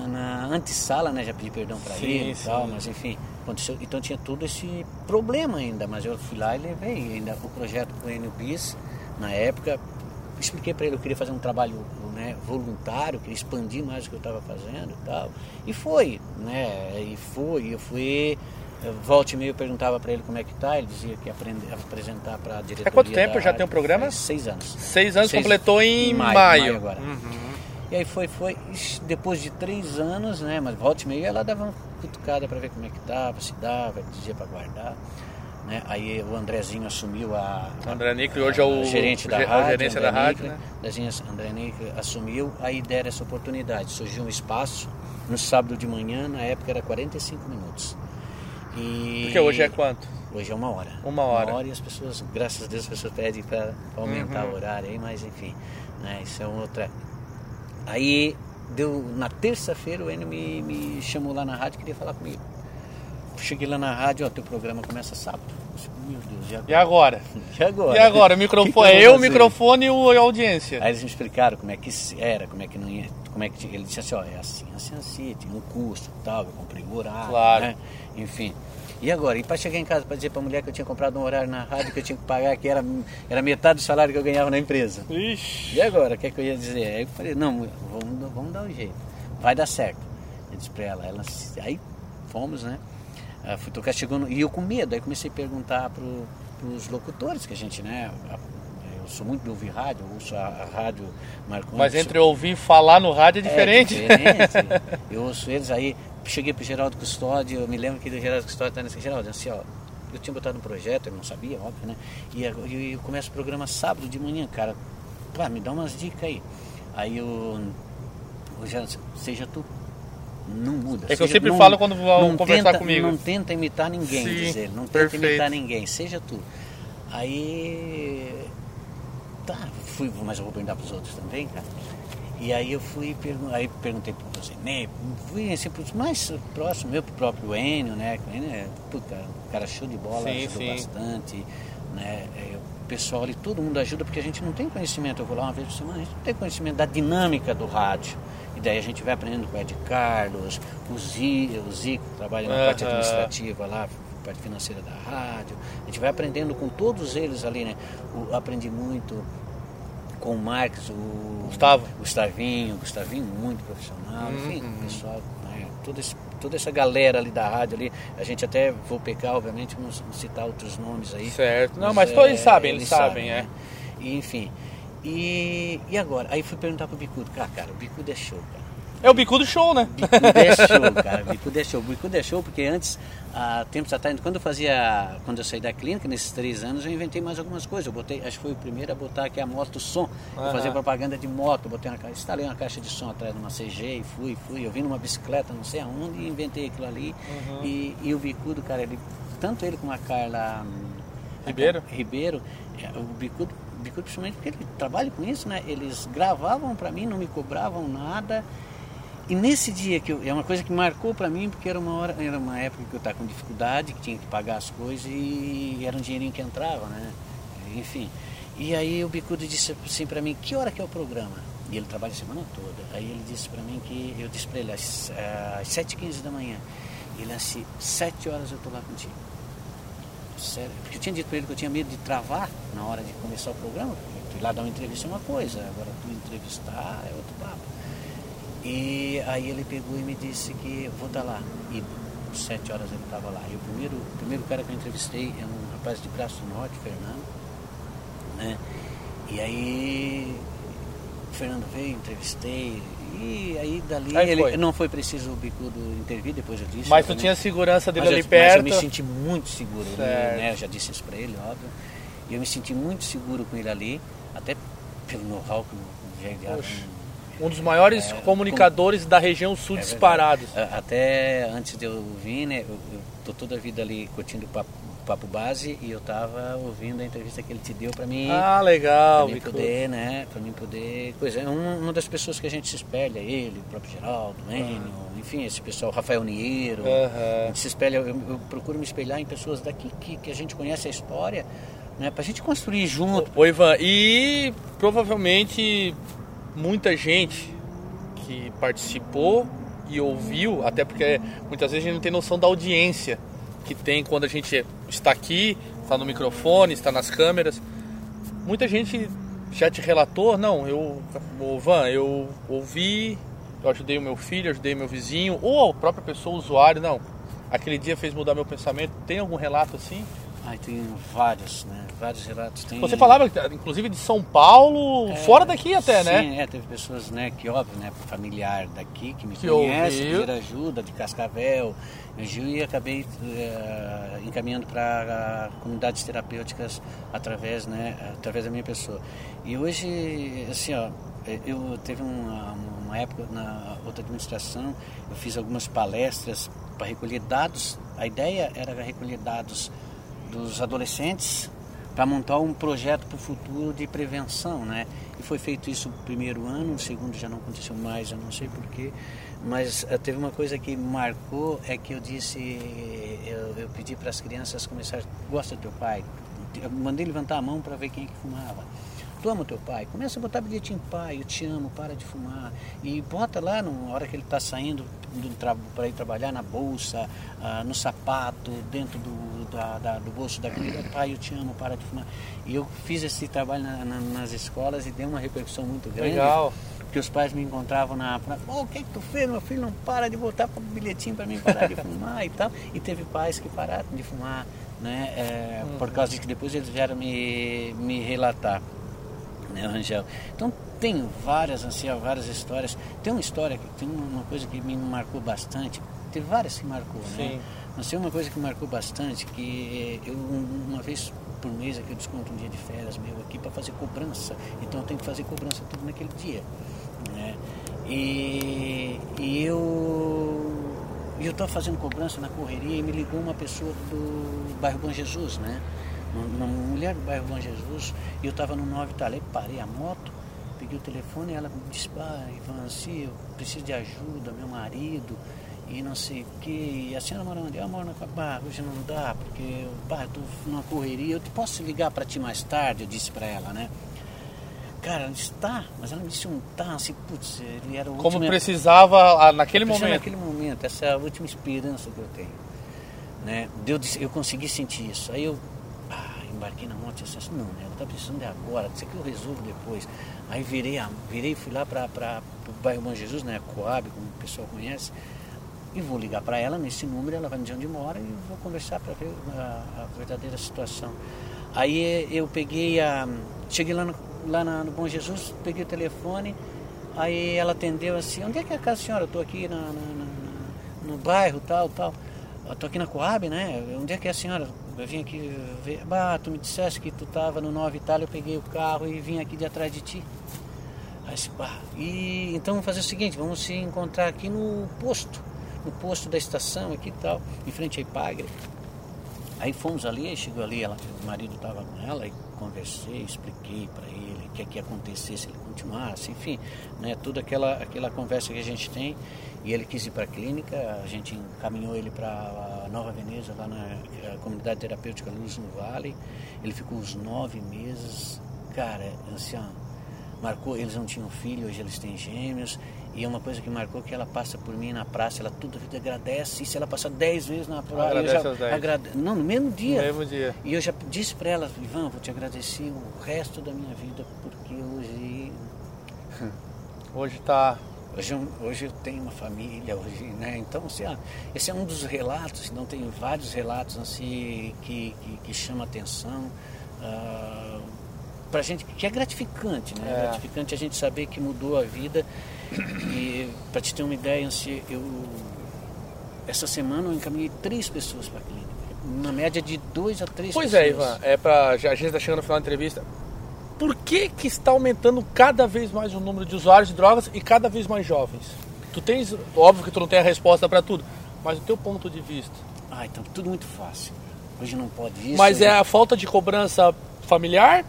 na antessala, né? Já pedi perdão para ele e tal, mas enfim, aconteceu. Então tinha todo esse problema ainda, mas eu fui lá e levei ainda o projeto com o NBIS na época. Expliquei para ele que eu queria fazer um trabalho né, voluntário, queria expandir mais o que eu estava fazendo e tal. E foi, né? E foi, eu fui. Volte e meio perguntava para ele como é que tá, ele dizia que ia aprender, apresentar para a diretoria. Há quanto tempo já tem o um programa? Seis anos. Seis anos, Seis, completou em, em maio. maio agora. Uhum. E aí foi, foi, depois de três anos, né? Mas volta e meia ela dava cutucada para ver como é que tava, se dava, dizia para guardar. Né? Aí o Andrezinho assumiu a. André Nicre hoje é o gerente da rádio. gerência André da rádio, né? André Nicre assumiu, aí deram essa oportunidade. Surgiu um espaço no sábado de manhã, na época era 45 minutos. E... Porque hoje é quanto? Hoje é uma hora. Uma hora. Uma hora e as pessoas, graças a Deus, as pessoas pedem para aumentar uhum. o horário aí, mas enfim, né? Isso é outra. Aí deu na terça-feira o Enio me, me chamou lá na rádio queria falar comigo. Cheguei lá na rádio, ó, teu programa começa sábado. Meu Deus, e agora? E agora? E agora? O microfone, é eu, o microfone e a audiência. Aí eles me explicaram como é que era, como é que não ia, como é que ele disse assim, ó, é assim, assim, assim, tinha um custo, tal, eu comprei o horário, claro. né? Enfim. E agora? E para chegar em casa para dizer para a mulher que eu tinha comprado um horário na rádio que eu tinha que pagar, que era, era metade do salário que eu ganhava na empresa. Ixi. E agora? O que, é que eu ia dizer? Aí eu falei, não, vamos, vamos dar um jeito. Vai dar certo. Eu disse para ela, ela. Aí fomos, né? Uh, fui tocar, chegou no, e eu com medo. Aí comecei a perguntar para os locutores que a gente, né? Eu sou muito de ouvir rádio, eu ouço a, a rádio Marconi. Mas entre ouvir e falar no rádio é diferente. É diferente. eu ouço eles aí, cheguei pro Geraldo Custódio, eu me lembro que o Geraldo Custódio está nesse Geraldo, assim, ó, eu tinha botado um projeto, eu não sabia, óbvio, né? E eu, começo o programa sábado de manhã, cara. Pá, me dá umas dicas aí. Aí o, o Geraldo, seja tu. Não muda. É que eu sempre não, falo quando vão conversar tenta, comigo. Não tenta imitar ninguém, Sim, diz ele. Não tenta perfeito. imitar ninguém, seja tu. Aí. Tá, fui, mas eu vou perguntar para os outros também, cara. E aí eu fui, aí perguntei para você, né? Fui assim, mais próximo, meu pro próprio Enio, né? O Enio é um cara show de bola, sim, ajudou sim. bastante, né? É, o pessoal ali, todo mundo ajuda porque a gente não tem conhecimento. Eu vou lá uma vez por semana, a gente não tem conhecimento da dinâmica do rádio. E daí a gente vai aprendendo com o Ed Carlos, o Zico, o Zico que trabalha na uhum. parte administrativa lá, parte financeira da rádio. A gente vai aprendendo com todos eles ali, né? O, aprendi muito com o Marcos, o Gustavo. Gustavinho, Gustavinho muito profissional, enfim, o pessoal, né? Todo esse, toda essa galera ali da rádio ali, a gente até vou pecar, obviamente, não citar outros nomes aí. Certo. Não, mas todos eles sabem, eles sabem, é. né? E, enfim. E, e agora? Aí fui perguntar pro Bicudo, cara, cara, o Bicudo é show, cara. É o bicudo show, né? Bicudo é show, cara. Bicudo é show. Bicudo é show porque antes, há tempos atrás, quando eu fazia, quando eu saí da clínica, nesses três anos, eu inventei mais algumas coisas. Eu botei, acho que foi o primeiro a botar aqui a moto som. Eu fazia propaganda de moto, botei uma caixa, instalei uma caixa de som atrás de uma CG e fui, fui. Eu vim numa bicicleta, não sei aonde, e inventei aquilo ali. Uhum. E, e o Bicudo, cara, ele, tanto ele como a Carla Ribeiro? Ribeiro, é, o Bicudo, Bicudo principalmente porque ele trabalha com isso, né? Eles gravavam para mim, não me cobravam nada. E nesse dia que eu, é uma coisa que marcou para mim porque era uma hora, era uma época que eu estava com dificuldade, que tinha que pagar as coisas e era um dinheirinho que entrava, né? Enfim. E aí o Bicudo disse assim para mim, que hora que é o programa? E ele trabalha a semana toda. Aí ele disse para mim que eu disse para ele às, às 7h15 da manhã. Ele disse, 7 horas eu tô lá contigo. Sério, porque eu tinha dito para ele que eu tinha medo de travar na hora de começar o programa. Porque ir lá dar uma entrevista é uma coisa, agora tu entrevistar é outro papo. E aí ele pegou e me disse que vou estar lá. E sete horas ele estava lá. E o primeiro, o primeiro cara que eu entrevistei é um rapaz de Braço Norte, Fernando. Né? E aí o Fernando veio, entrevistei. E aí dali Aí ele, foi. não foi preciso o bicudo intervir, depois eu disse. Mas tu obviamente. tinha a segurança dele Mas ali eu, perto. Mas eu me senti muito seguro, Certo. né? Eu já disse isso para ele, óbvio. E eu me senti muito seguro com ele ali, até pelo know-how que o Jair. Um dos maiores É, comunicadores da região sul É disparados. A- Até antes de eu vir, né, eu, eu tô toda a vida ali curtindo o papo, papo base e eu tava ouvindo a entrevista que ele te deu para mim. Ah, legal. mim Bicudo. poder, né? Pra mim poder. Coisa. É um- uma das pessoas que a gente se espelha, ele, o próprio Geraldo, Enio, enfim, esse pessoal, Rafael Niero. Aham. A gente se espelha, eu, eu procuro me espelhar em pessoas daqui que, que a gente conhece a história, né? Pra gente construir junto. Ô Ivan, e provavelmente muita gente que participou e ouviu, até porque muitas vezes a gente não tem noção da audiência que tem quando a gente está aqui, está no microfone, está nas câmeras. Muita gente já te relatou, não, eu, ô Ivan, eu ouvi, eu ajudei o meu filho, ajudei meu vizinho, ou a própria pessoa, o usuário, não, aquele dia fez mudar meu pensamento. Tem algum relato assim? Ai, tem vários, né? Vários relatos. Tem... Você falava, inclusive, de São Paulo, É, fora daqui até, né? Sim, é, teve pessoas, né, que óbvio, né, familiar daqui, que me Que conhece, ouviu. pedir ajuda, de Cascavel, Gil, e acabei eh, encaminhando para comunidades terapêuticas através, né, através da minha pessoa. E hoje, assim, ó, eu teve uma, uma época na outra administração, eu fiz algumas palestras para recolher dados. A ideia era recolher dados dos adolescentes para montar um projeto para o futuro de prevenção, né? E foi feito isso no primeiro ano, no segundo já não aconteceu mais, eu não sei porquê, mas eh, teve uma coisa que marcou, é que eu disse, eu, eu pedi para as crianças começar, gosta do teu pai? Eu mandei levantar a mão para ver quem é que fumava. Tu ama teu pai? Começa a botar bilhetinho, pai, eu te amo, para de fumar. E bota lá na hora que ele está saindo para ir trabalhar na bolsa, ah, no sapato, dentro do, da, da- do bolso da criança, pai, eu te amo, para de fumar. E eu fiz esse trabalho na- na- nas escolas e deu uma repercussão muito grande. Legal. Porque os pais me encontravam na praia, "Pô, o que, que tu fez? Meu filho não para de botar bilhetinho para mim parar de fumar e tal. E teve pais que pararam de fumar, né? é, Por causa de que depois eles vieram me, me relatar, né, Rangel? Então tem várias, assim, várias histórias. Tem uma história, tem uma coisa que me marcou bastante. Teve várias que marcou, né? Sim. Mas tem uma coisa que marcou bastante, que eu uma vez por mês aqui eu desconto um dia de férias meu aqui para fazer cobrança. Então eu tenho que fazer cobrança tudo naquele dia. Né? E, e eu eu estava fazendo cobrança na correria e me ligou uma pessoa do bairro Bom Jesus, né? Uma, mulher do bairro Bom Jesus, e eu estava no 9 Talé, parei a moto, peguei o telefone e ela me disse, ah, Ivan, se eu preciso de ajuda, meu marido, e não sei o que, e a senhora mora onde? Eu moro na Cabá, hoje não dá, porque eu estou numa correria, eu te posso ligar para ti mais tarde, eu disse para ela, né? Cara, ela disse, tá, mas ela me disse um tá, assim, putz, ele era o Como último... precisava ah, naquele momento. naquele momento, essa é a última esperança que eu tenho. Né? Eu, eu consegui sentir isso. Aí eu embarquei na moto e disse assim, não, né? Ela tá precisando de agora, isso aqui eu resolvo depois. Aí virei, virei fui lá para o bairro Bom Jesus, né? Coab, como o pessoal conhece, e vou ligar para ela nesse número, ela vai me dizer onde mora e vou conversar para ver a, a, verdadeira situação. Aí eu peguei a. Cheguei lá no, lá no Bom Jesus, peguei o telefone, aí ela atendeu assim, onde é que é a casa da senhora? Eu estou aqui na, na, na, no bairro, tal, tal. Estou aqui na Coab, né? Onde é que é a senhora? Eu vim aqui ver. Tu me disseste que tu estava no Nova Itália, eu peguei o carro e vim aqui de atrás de ti. Aí, bah, e então vamos fazer o seguinte, vamos se encontrar aqui no posto, no posto da estação aqui e tal, em frente à Ipagre. Aí fomos ali, chegou ali, ela, o marido estava com ela, e conversei, expliquei para ele o que, é que se ele continuasse, enfim, né, toda aquela, aquela conversa que a gente tem. E ele quis ir para a clínica, a gente encaminhou ele para Nova Veneza, lá na comunidade terapêutica Luz no Vale. Ele ficou uns nove meses, cara, assim, ó, marcou, eles não tinham filho, hoje eles têm gêmeos. E é uma coisa que marcou que ela passa por mim na praça, ela toda vida agradece. E se ela passar dez vezes na praça, eu já agrade... Não, no mesmo dia. No mesmo dia. E eu já disse para ela, Ivan, vou te agradecer o resto da minha vida, porque hoje. Hoje está Hoje, eu, hoje eu tenho uma família, hoje, né? Então, assim, ah, esse é um dos relatos, não tem vários relatos assim que, que, que chama atenção. Uh, pra gente, que é gratificante, né? É. gratificante a gente saber que mudou a vida. E para te ter uma ideia, assim, eu essa semana eu encaminhei três pessoas para a clínica. Uma média de dois a três pois pessoas. Pois é, Ivan, é pra, a gente está chegando no final da entrevista por que, que está aumentando cada vez mais o número de usuários de drogas e cada vez mais jovens? Tu tens, óbvio que tu não tem a resposta para tudo, mas o teu ponto de vista. Ah, então tudo muito fácil. Hoje não pode isso. Mas é a falta de cobrança familiar?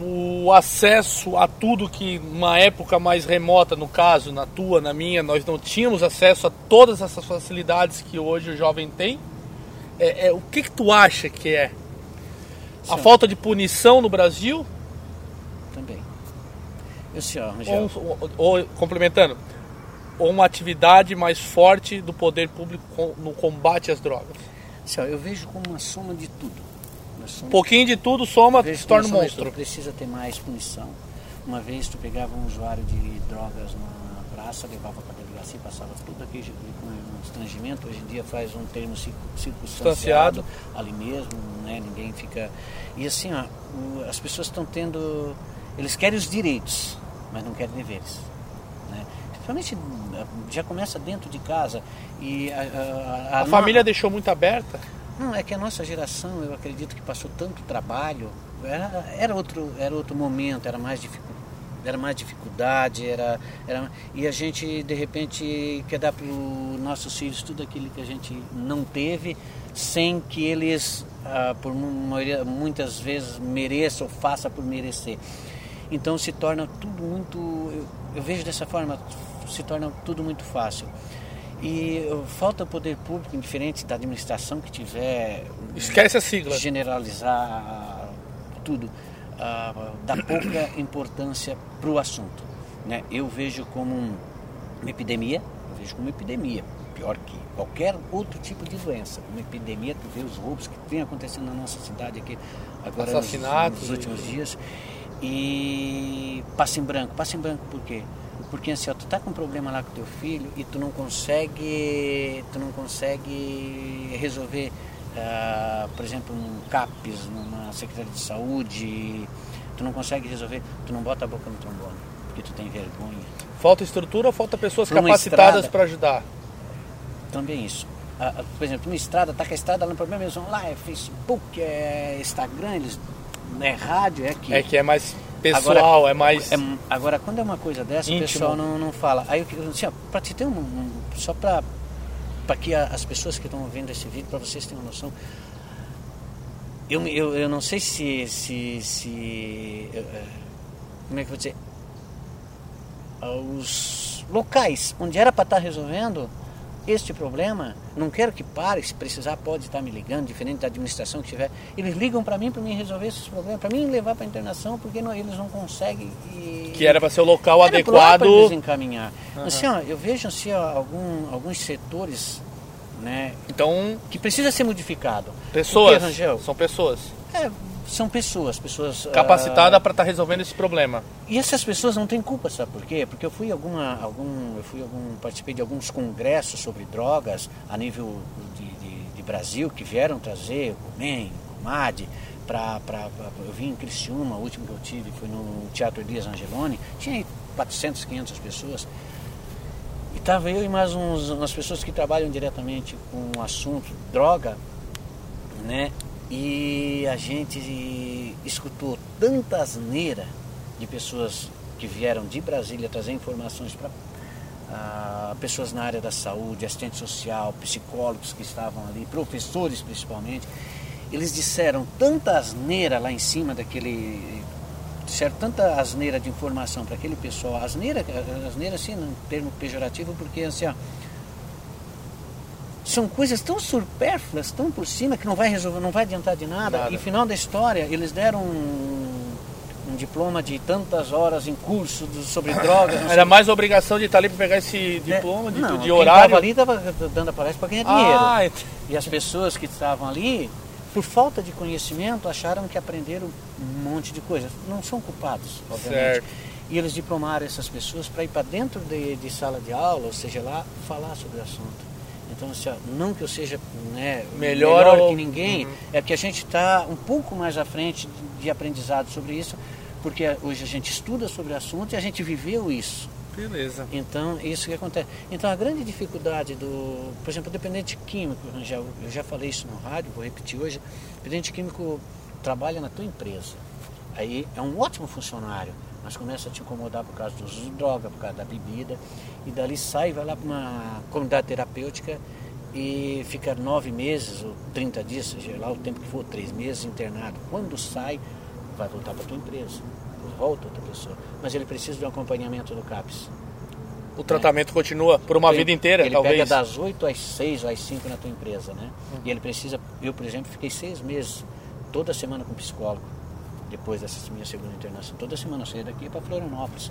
O acesso a tudo que numa época mais remota, no caso, na tua, na minha, nós não tínhamos acesso a todas essas facilidades que hoje o jovem tem? É, é o que, que tu acha que é? A falta de punição no Brasil? Também. Eu sei, ou, ou, ou, complementando, ou uma atividade mais forte do poder público no combate às drogas? Senhor, eu vejo como uma soma de tudo. Um pouquinho de tudo soma, se torna um monstro. Precisa ter mais punição. Uma vez tu pegava um usuário de drogas na praça, levava para delegacia, passava tudo aqui com um estrangimento. Hoje em dia faz um termo circunstanciado ali mesmo, né? ninguém fica. E assim, ó, as pessoas estão tendo. Eles querem os direitos, mas não querem deveres. Né? Principalmente já começa dentro de casa. E a, a, a, a família deixou muito aberta? Não, é que a nossa geração, eu acredito que passou tanto trabalho, era, era, outro, era outro momento, era mais difícil era mais dificuldade, era, era e a gente de repente quer dar para os nossos filhos tudo aquilo que a gente não teve, sem que eles, ah, por maioria, muitas vezes, mereçam ou façam por merecer. Então se torna tudo muito, eu, eu vejo dessa forma, se torna tudo muito fácil. E falta poder público, indiferente da administração que tiver. Esquece a sigla. Generalizar tudo uh, dá pouca importância para o assunto. Né? Eu vejo como um, uma epidemia, eu vejo como uma epidemia, pior que qualquer outro tipo de doença. Uma epidemia, tu vê os roubos que vem acontecendo na nossa cidade aqui agora nos, nos, últimos dias. E passa em branco. Passa em branco por quê? Porque assim, ó, tu tá com um problema lá com teu filho e tu não consegue, tu não consegue resolver uh, por exemplo, um CAPES, numa Secretaria de Saúde, tu não consegue resolver, tu não bota a boca no trombone, porque tu tem vergonha. Falta estrutura ou falta pessoas capacitadas para ajudar? Também isso. Uh, por exemplo, uma estrada, tá com a estrada lá no problema, eles vão lá, é Facebook, é Instagram, eles, é rádio, é aqui. É que é mais pessoal, agora, é mais. É, agora, quando é uma coisa dessa, íntimo. o pessoal não, não fala. Aí, assim, para te ter um, um só para para que as pessoas que estão vendo esse vídeo, para vocês uma noção, eu, eu, eu não sei se, se, se eh, como é que eu vou dizer, os locais onde era para estar tá resolvendo, este problema, não quero que pare, se precisar pode estar me ligando, diferente da administração que tiver. Eles ligam para mim para mim resolver esses problemas, para mim levar para internação, porque não, eles não conseguem. E, que era para ser o local adequado. Para eles encaminhar. Uhum. Assim, ó, eu vejo assim, ó, algum, alguns setores né? Então, Que precisa ser modificado. pessoas, Porque, Rangel, são pessoas é, são pessoas, pessoas capacitadas ah, para estar resolvendo esse problema. E essas pessoas não têm culpa, sabe por quê? Porque eu fui alguma, algum, eu fui algum, participei de alguns congressos sobre drogas a nível de, de, de Brasil que vieram trazer o MEN, o MAD, para eu vim em Criciúma, o último que eu tive foi no Teatro Elias Angeloni, tinha aí 400, 500 pessoas. E estava eu e mais uns, umas pessoas que trabalham diretamente com o assunto droga, né? E a gente escutou tanta asneira de pessoas que vieram de Brasília trazer informações para ah, pessoas na área da saúde, assistente social, psicólogos que estavam ali, professores principalmente. Eles disseram tanta asneira lá em cima daquele. Disseram tanta asneira de informação para aquele pessoal. Asneira, asneira assim, num termo pejorativo, porque assim, ó, são coisas tão supérfluas, tão por cima, que não vai resolver, não vai adiantar de nada. Nada. E final da história, eles deram um, um diploma de tantas horas em curso do- sobre drogas. Era mais obrigação de estar ali para pegar esse né? diploma de, não, de quem horário. estava ali estava dando a palestra para ganhar dinheiro. Ah, ent- E as pessoas que estavam ali, por falta de conhecimento, acharam que aprenderam um monte de coisas. Não são culpados, obviamente. Certo. E eles diplomaram essas pessoas para ir para dentro de, de sala de aula, ou seja, lá, falar sobre o assunto. Então, assim, ó, não que eu seja né, Melhor ou- que ninguém, Uhum. é que a gente está um pouco mais à frente de, de aprendizado sobre isso, porque hoje a gente estuda sobre o assunto e a gente viveu isso. beleza. Então, isso que acontece. Então, a grande dificuldade do, por exemplo, o dependente químico, Rangel, eu já falei isso no rádio, vou repetir hoje, o dependente químico trabalha na tua empresa. Aí é um ótimo funcionário, mas começa a te incomodar por causa do uso de droga, por causa da bebida, e dali sai, vai lá para uma comunidade terapêutica e fica nove meses ou 30 dias, seja lá o tempo que for, três meses internado. Quando sai, vai voltar para tua empresa, volta outra pessoa. Mas ele precisa de um acompanhamento do CAPS. O tratamento continua por uma Ele- vida inteira, ele talvez. pega das 8 às 6 ou às 5 na tua empresa, né? E ele precisa, eu por exemplo, fiquei seis meses, toda semana com psicólogo, depois dessa minha segunda internação. Toda semana eu saía daqui para Florianópolis.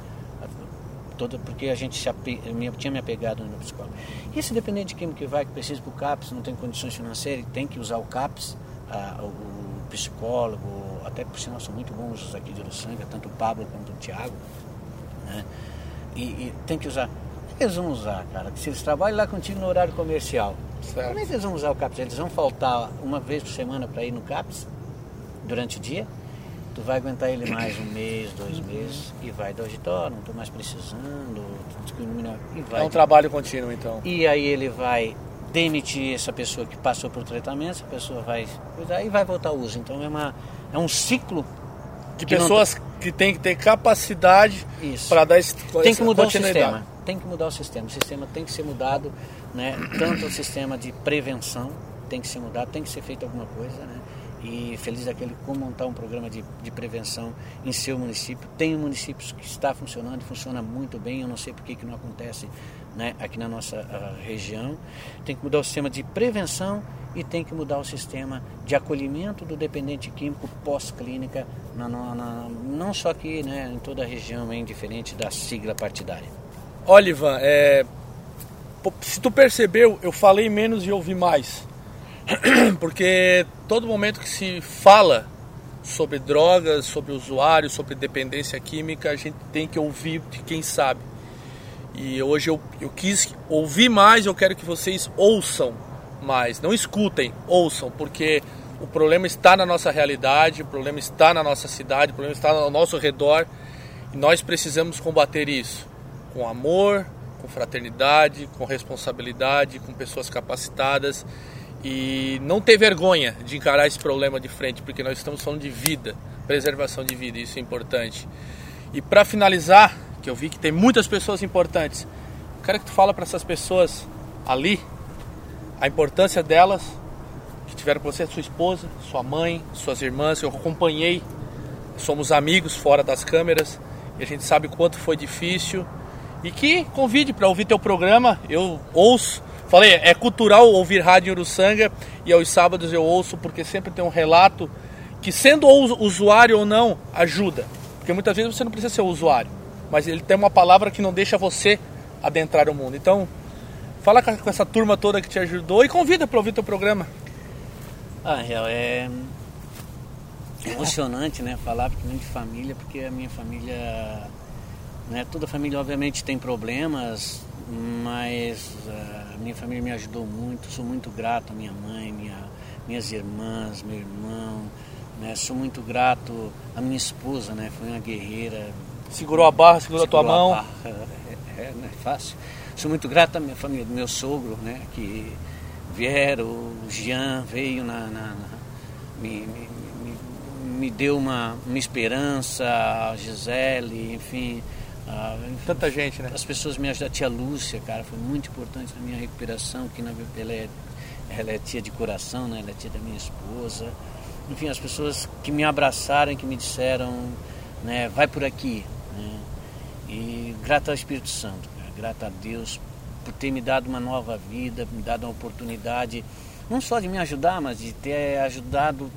Toda, porque a gente se ape, tinha me apegado no psicólogo. E esse dependente químico que vai, que precisa para o CAPS, não tem condições financeiras, e tem que usar o CAPS, ah, o, psicólogo, até por sinal são muito bons os aqui de Uruçanga, tanto o Pablo quanto o Tiago, né? E, e tem que usar. Que eles vão usar, cara? Se eles trabalham lá contigo no horário comercial, Certo. como é que eles vão usar o CAPS? Eles vão faltar uma vez por semana para ir no CAPS durante o dia? Tu vai aguentar ele mais um mês, dois meses e vai hoje, "Tó, não estou mais precisando, e vai. É um trabalho contínuo, então. E aí ele vai demitir essa pessoa que passou por tratamento, essa pessoa vai cuidar e vai voltar ao uso. Então é, uma, é um ciclo De que não pessoas que têm que ter capacidade para dar esse, tem que mudar o sistema. Tem que mudar o sistema. O sistema tem que ser mudado, né? Tanto o sistema de prevenção tem que ser mudado, tem que ser feito alguma coisa, né? E feliz daquele como montar um programa de, de prevenção em seu município. Tem municípios que está funcionando, funciona muito bem. Eu não sei por que que não acontece, né? Aqui na nossa ah, região tem que mudar o sistema de prevenção e tem que mudar o sistema de acolhimento do dependente químico pós-clínica, na, na- na- não só aqui, né? Em toda a região, indiferente da sigla partidária. Olha, Ivan, é, se tu percebeu, eu falei menos e ouvi mais. Porque todo momento que se fala sobre drogas, sobre usuário, sobre dependência química, a gente tem que ouvir de quem sabe. E hoje eu, eu quis ouvir mais, eu quero que vocês ouçam mais. Não escutem, ouçam, porque o problema está na nossa realidade, o problema está na nossa cidade, o problema está ao nosso redor. E nós precisamos combater isso com amor, com fraternidade, com responsabilidade, com pessoas capacitadas e não ter vergonha de encarar esse problema de frente, porque nós estamos falando de vida, preservação de vida, isso é importante. E para finalizar, que eu vi que tem muitas pessoas importantes, eu quero que tu fala para essas pessoas ali a importância delas que tiveram com você, sua esposa, sua mãe, suas irmãs, eu acompanhei, somos amigos fora das câmeras e a gente sabe quanto foi difícil e que convide para ouvir teu programa, eu ouço, falei, é cultural ouvir rádio em Uruçanga e aos sábados eu ouço porque sempre tem um relato que sendo usuário ou não, ajuda, porque muitas vezes você não precisa ser usuário, mas ele tem uma palavra que não deixa você adentrar o mundo, então Fala com essa turma toda que te ajudou e convida para ouvir teu programa. Ah, real, é emocionante, né? Falar de família, porque a minha família, né? Toda família obviamente tem problemas, mas a minha família me ajudou muito. Sou muito grato à minha mãe, minha, minhas irmãs, meu irmão. Né? Sou muito grato à minha esposa, né? Foi uma guerreira. Segurou a barra, segurou, segurou a tua mão. A é, é, não é fácil. Sou muito grato à minha família, do meu sogro, né? Que vieram, o Jean veio na, na, na me, me, me, me, deu uma, uma esperança, a Gisele, enfim, Tanta gente, né? As pessoas me ajudaram. A tia Lúcia, cara, foi muito importante na minha recuperação, que na, ela, é, ela é tia de coração, né? Ela é tia da minha esposa. Enfim, as pessoas que me abraçaram, que me disseram, né? Vai por aqui. Né? E grata ao Espírito Santo, cara, grata a Deus por ter me dado uma nova vida, me dado uma oportunidade, não só de me ajudar, mas de ter ajudado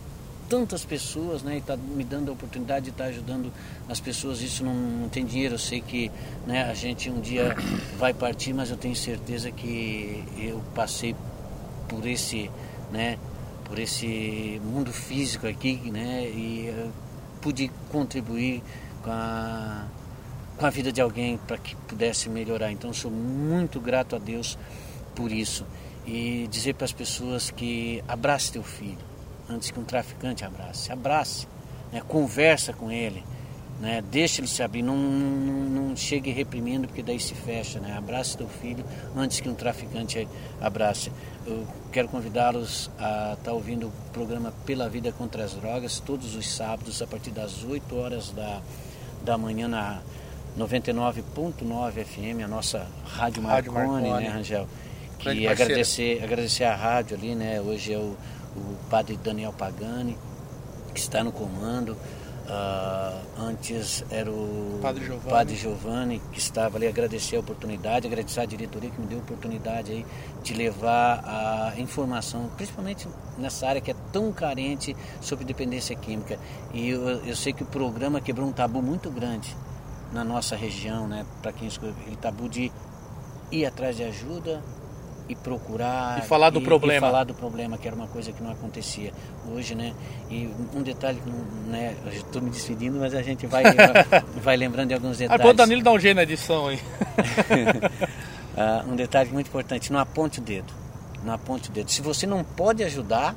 tantas pessoas, né? E tá me dando a oportunidade de estar tá ajudando as pessoas. Isso não, não tem dinheiro. Eu sei que né, a gente um dia vai partir, mas eu tenho certeza que eu passei por esse, né? Por esse mundo físico aqui, né? E pude contribuir com a, com a vida de alguém para que pudesse melhorar. Então sou muito grato a Deus por isso e dizer para as pessoas que abrace teu filho antes que um traficante abrace. Abrace, né? conversa com ele, né? deixa ele se abrir, não, não, não chegue reprimindo porque daí se fecha. Né? Abrace teu filho antes que um traficante abrace. Eu quero convidá-los a estar tá ouvindo o programa Pela Vida contra as Drogas todos os sábados a partir das 8 horas da, da manhã na 99.9 FM, a nossa Rádio Marconi, Rádio Marconi. né, Rangel? Que agradecer, agradecer a rádio ali, né? Hoje é o o padre Daniel Pagani, que está no comando. Uh, antes era o padre Giovanni. padre Giovanni. que estava ali. Agradecer a oportunidade, agradecer a diretoria que me deu a oportunidade aí de levar a informação, principalmente nessa área que é tão carente sobre dependência química. E eu, eu sei que o programa quebrou um tabu muito grande na nossa região, né? Para quem escolheu, tabu de ir atrás de ajuda, e procurar e falar do e, problema. e falar do problema que era uma coisa que não acontecia hoje né? E um detalhe né estou me despedindo mas a gente vai vai lembrando de alguns detalhes ah, o Danilo dá um jeito na edição aí uh, um detalhe muito importante não aponte o dedo não aponte o dedo. Se você não pode ajudar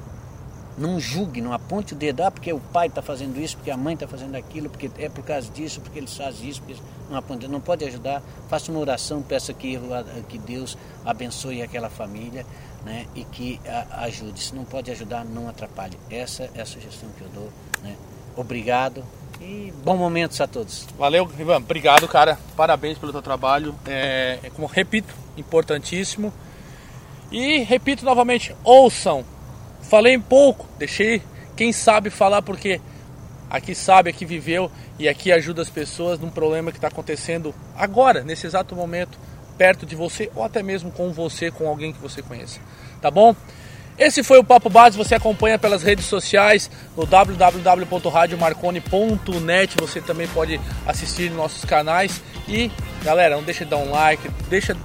não julgue, não aponte o dedo, ah, porque o pai está fazendo isso, porque a mãe está fazendo aquilo, porque é por causa disso, porque eles fazem isso, porque não aponte, não pode ajudar, faça uma oração, peça que, que Deus abençoe aquela família né, e que a, ajude. Se não pode ajudar, não atrapalhe. Essa é a sugestão que eu dou. Né? Obrigado e bom momentos a todos. Valeu, Ivan. Obrigado, cara. Parabéns pelo teu trabalho. É, é como repito, importantíssimo. E repito novamente, ouçam Falei pouco, deixei quem sabe falar porque aqui sabe, aqui viveu e aqui ajuda as pessoas num problema que está acontecendo agora, nesse exato momento, perto de você ou até mesmo com você, com alguém que você conheça. Tá bom? Esse foi o Papo Base, você acompanha pelas redes sociais no www.radiomarconi.net, você também pode assistir nossos canais e galera, não deixa de dar um like, deixa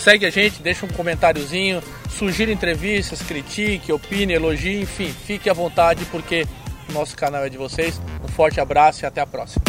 segue a gente, deixa um comentáriozinho, sugira entrevistas, critique, opine, elogie, enfim, fique à vontade porque o nosso canal é de vocês. Um forte abraço e até a próxima.